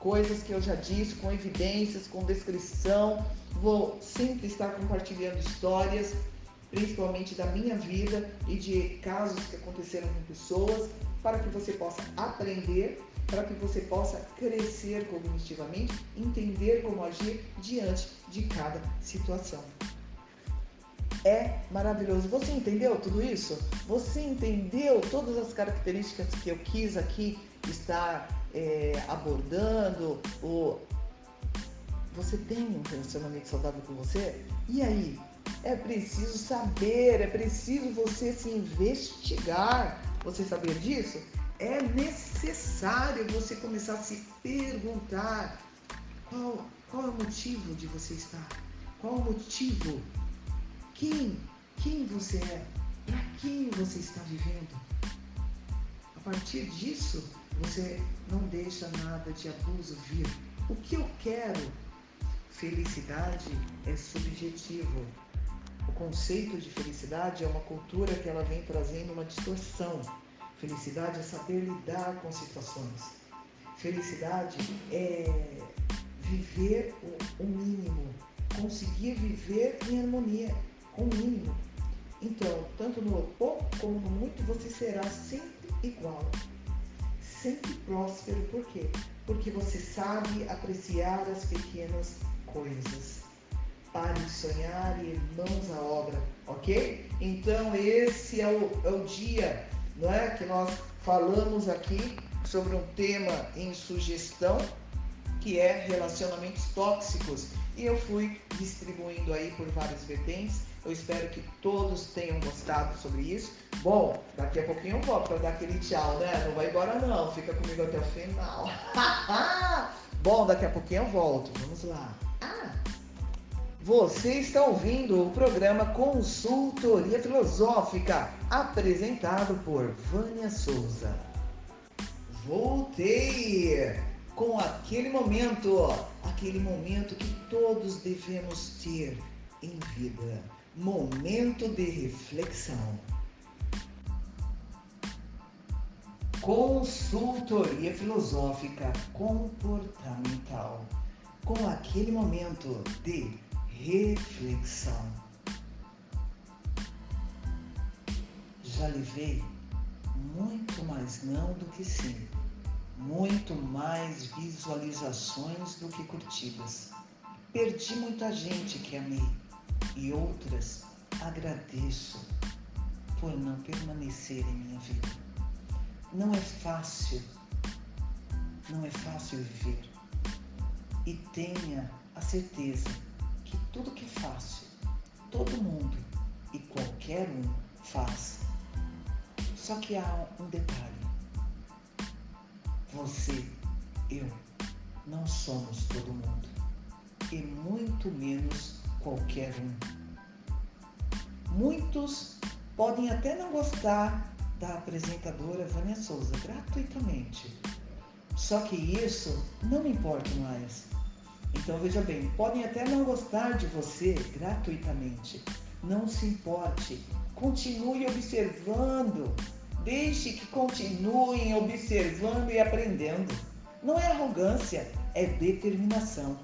coisas que eu já disse, com evidências, com descrição. Vou sempre estar compartilhando histórias, principalmente da minha vida e de casos que aconteceram com pessoas, para que você possa aprender para que você possa crescer cognitivamente, entender como agir diante de cada situação. É maravilhoso. Você entendeu tudo isso? Você entendeu todas as características que eu quis aqui estar é, abordando? Ou você tem um relacionamento saudável com você? E aí? É preciso saber, é preciso você se investigar. Você sabia disso? É necessário você começar a se perguntar qual, qual é o motivo de você estar? Qual o motivo? Quem? Quem você é? Para quem você está vivendo? A partir disso, você não deixa nada de abuso vir. O que eu quero? Felicidade é subjetivo. O conceito de felicidade é uma cultura que ela vem trazendo uma distorção. Felicidade é saber lidar com situações. Felicidade é viver o, mínimo, conseguir viver em harmonia com o mínimo. Então, tanto no pouco como no muito, você será sempre igual, sempre próspero. Por quê? Porque você sabe apreciar as pequenas coisas. Pare de sonhar e mãos à obra, ok? Então esse é o, é o dia não é, que nós falamos aqui sobre um tema em sugestão que é relacionamentos tóxicos e eu fui distribuindo aí por várias vertentes. Eu espero que todos tenham gostado sobre isso. Bom, daqui a pouquinho eu volto para dar aquele tchau, né? Não vai embora não, fica comigo até o final. Bom, daqui a pouquinho eu volto. Vamos lá. Você está ouvindo o programa Consultoria Filosófica, apresentado por Vânia Souza. Voltei com aquele momento, aquele momento que todos devemos ter em vida momento de reflexão. Consultoria Filosófica Comportamental com aquele momento de reflexão. Já levei muito mais não do que sim, muito mais visualizações do que curtidas. Perdi muita gente que amei e outras agradeço por não permanecer em minha vida. Não é fácil, não é fácil viver. E tenha a certeza que tudo que é fácil, todo mundo e qualquer um faz. Só que há um detalhe. Você, eu, não somos todo mundo. E muito menos qualquer um. Muitos podem até não gostar da apresentadora Vânia Souza gratuitamente. Só que isso não me importa mais. Então veja bem, podem até não gostar de você gratuitamente. Não se importe. Continue observando. Deixe que continuem observando e aprendendo. Não é arrogância, é determinação.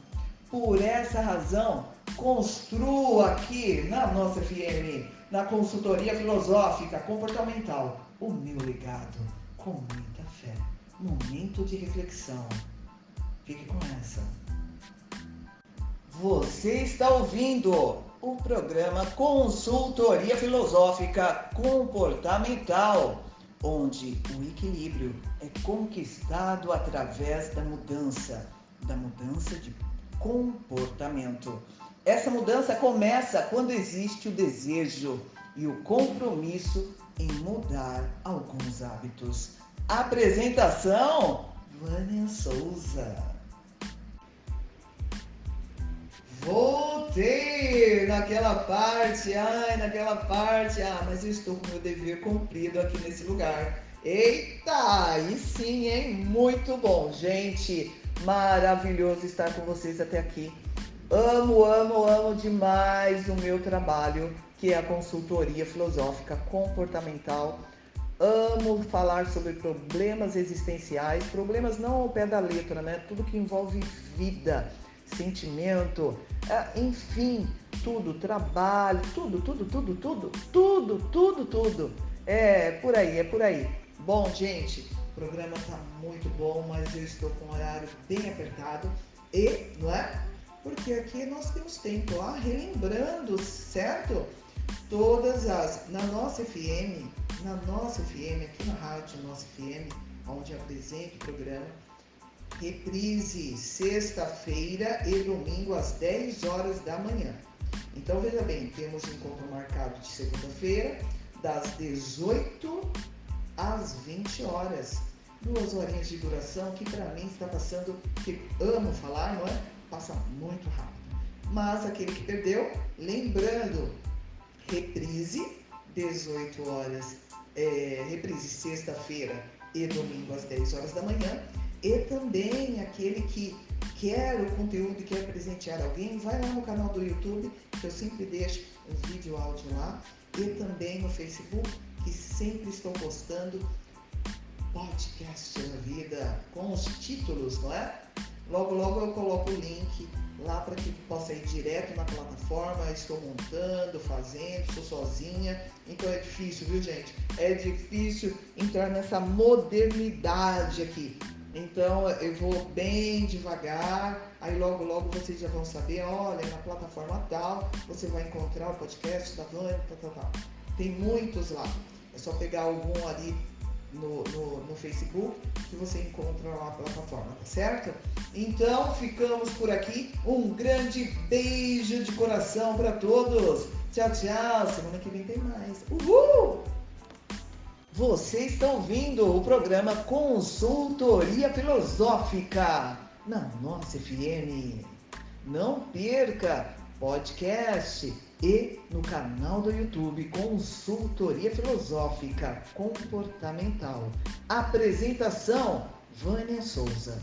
Por essa razão, construa aqui na nossa FM, na consultoria filosófica comportamental, o meu legado com muita fé. Momento de reflexão. Fique com essa. Você está ouvindo o programa Consultoria Filosófica Comportamental, onde o equilíbrio é conquistado através da mudança, da mudança de comportamento. Essa mudança começa quando existe o desejo e o compromisso em mudar alguns hábitos. Apresentação: Vânia Souza. Voltei naquela parte, ai, naquela parte, ah, mas eu estou com meu dever cumprido aqui nesse lugar. Eita, aí sim, hein? Muito bom, gente. Maravilhoso estar com vocês até aqui. Amo, amo, amo demais o meu trabalho, que é a consultoria filosófica comportamental. Amo falar sobre problemas existenciais, problemas não ao pé da letra, né? Tudo que envolve vida sentimento, é, enfim, tudo, trabalho, tudo, tudo, tudo, tudo, tudo, tudo, tudo. É por aí, é por aí. Bom, gente, O programa está muito bom, mas eu estou com um horário bem apertado. E, não é? Porque aqui nós temos tempo, ah, relembrando, certo? Todas as. Na nossa FM, na nossa FM, aqui na rádio Nossa FM, onde apresento o programa, reprise sexta-feira e domingo às 10 horas da manhã. Então veja bem, temos um encontro marcado de segunda-feira, das 18 às 20 horas. Duas horinhas de duração que para mim está passando, que amo falar, não é? Passa muito rápido. Mas aquele que perdeu, lembrando, reprise 18 horas, é, reprise sexta-feira e domingo às 10 horas da manhã. E também aquele que quer o conteúdo e quer presentear alguém, vai lá no canal do YouTube, que eu sempre deixo um vídeo áudio lá, e também no Facebook, que sempre estou postando podcast na vida com os títulos, não é? Logo, logo eu coloco o link lá para que possa ir direto na plataforma. Estou montando, fazendo, estou sozinha, então é difícil, viu, gente? É difícil entrar nessa modernidade aqui. Então eu vou bem devagar, aí logo logo vocês já vão saber, olha, na plataforma tal, você vai encontrar o podcast da Vânia, tal, tal, tal. Tem muitos lá. É só pegar algum ali no, no, no, Facebook que você encontra lá na plataforma, tá certo? Então ficamos por aqui. Um grande beijo de coração para todos. Tchau, tchau. Semana que vem tem mais. Uhul! Vocês estão ouvindo o programa Consultoria Filosófica na nossa FM. Não perca podcast e no canal do YouTube Consultoria Filosófica Comportamental. Apresentação: Vânia Souza.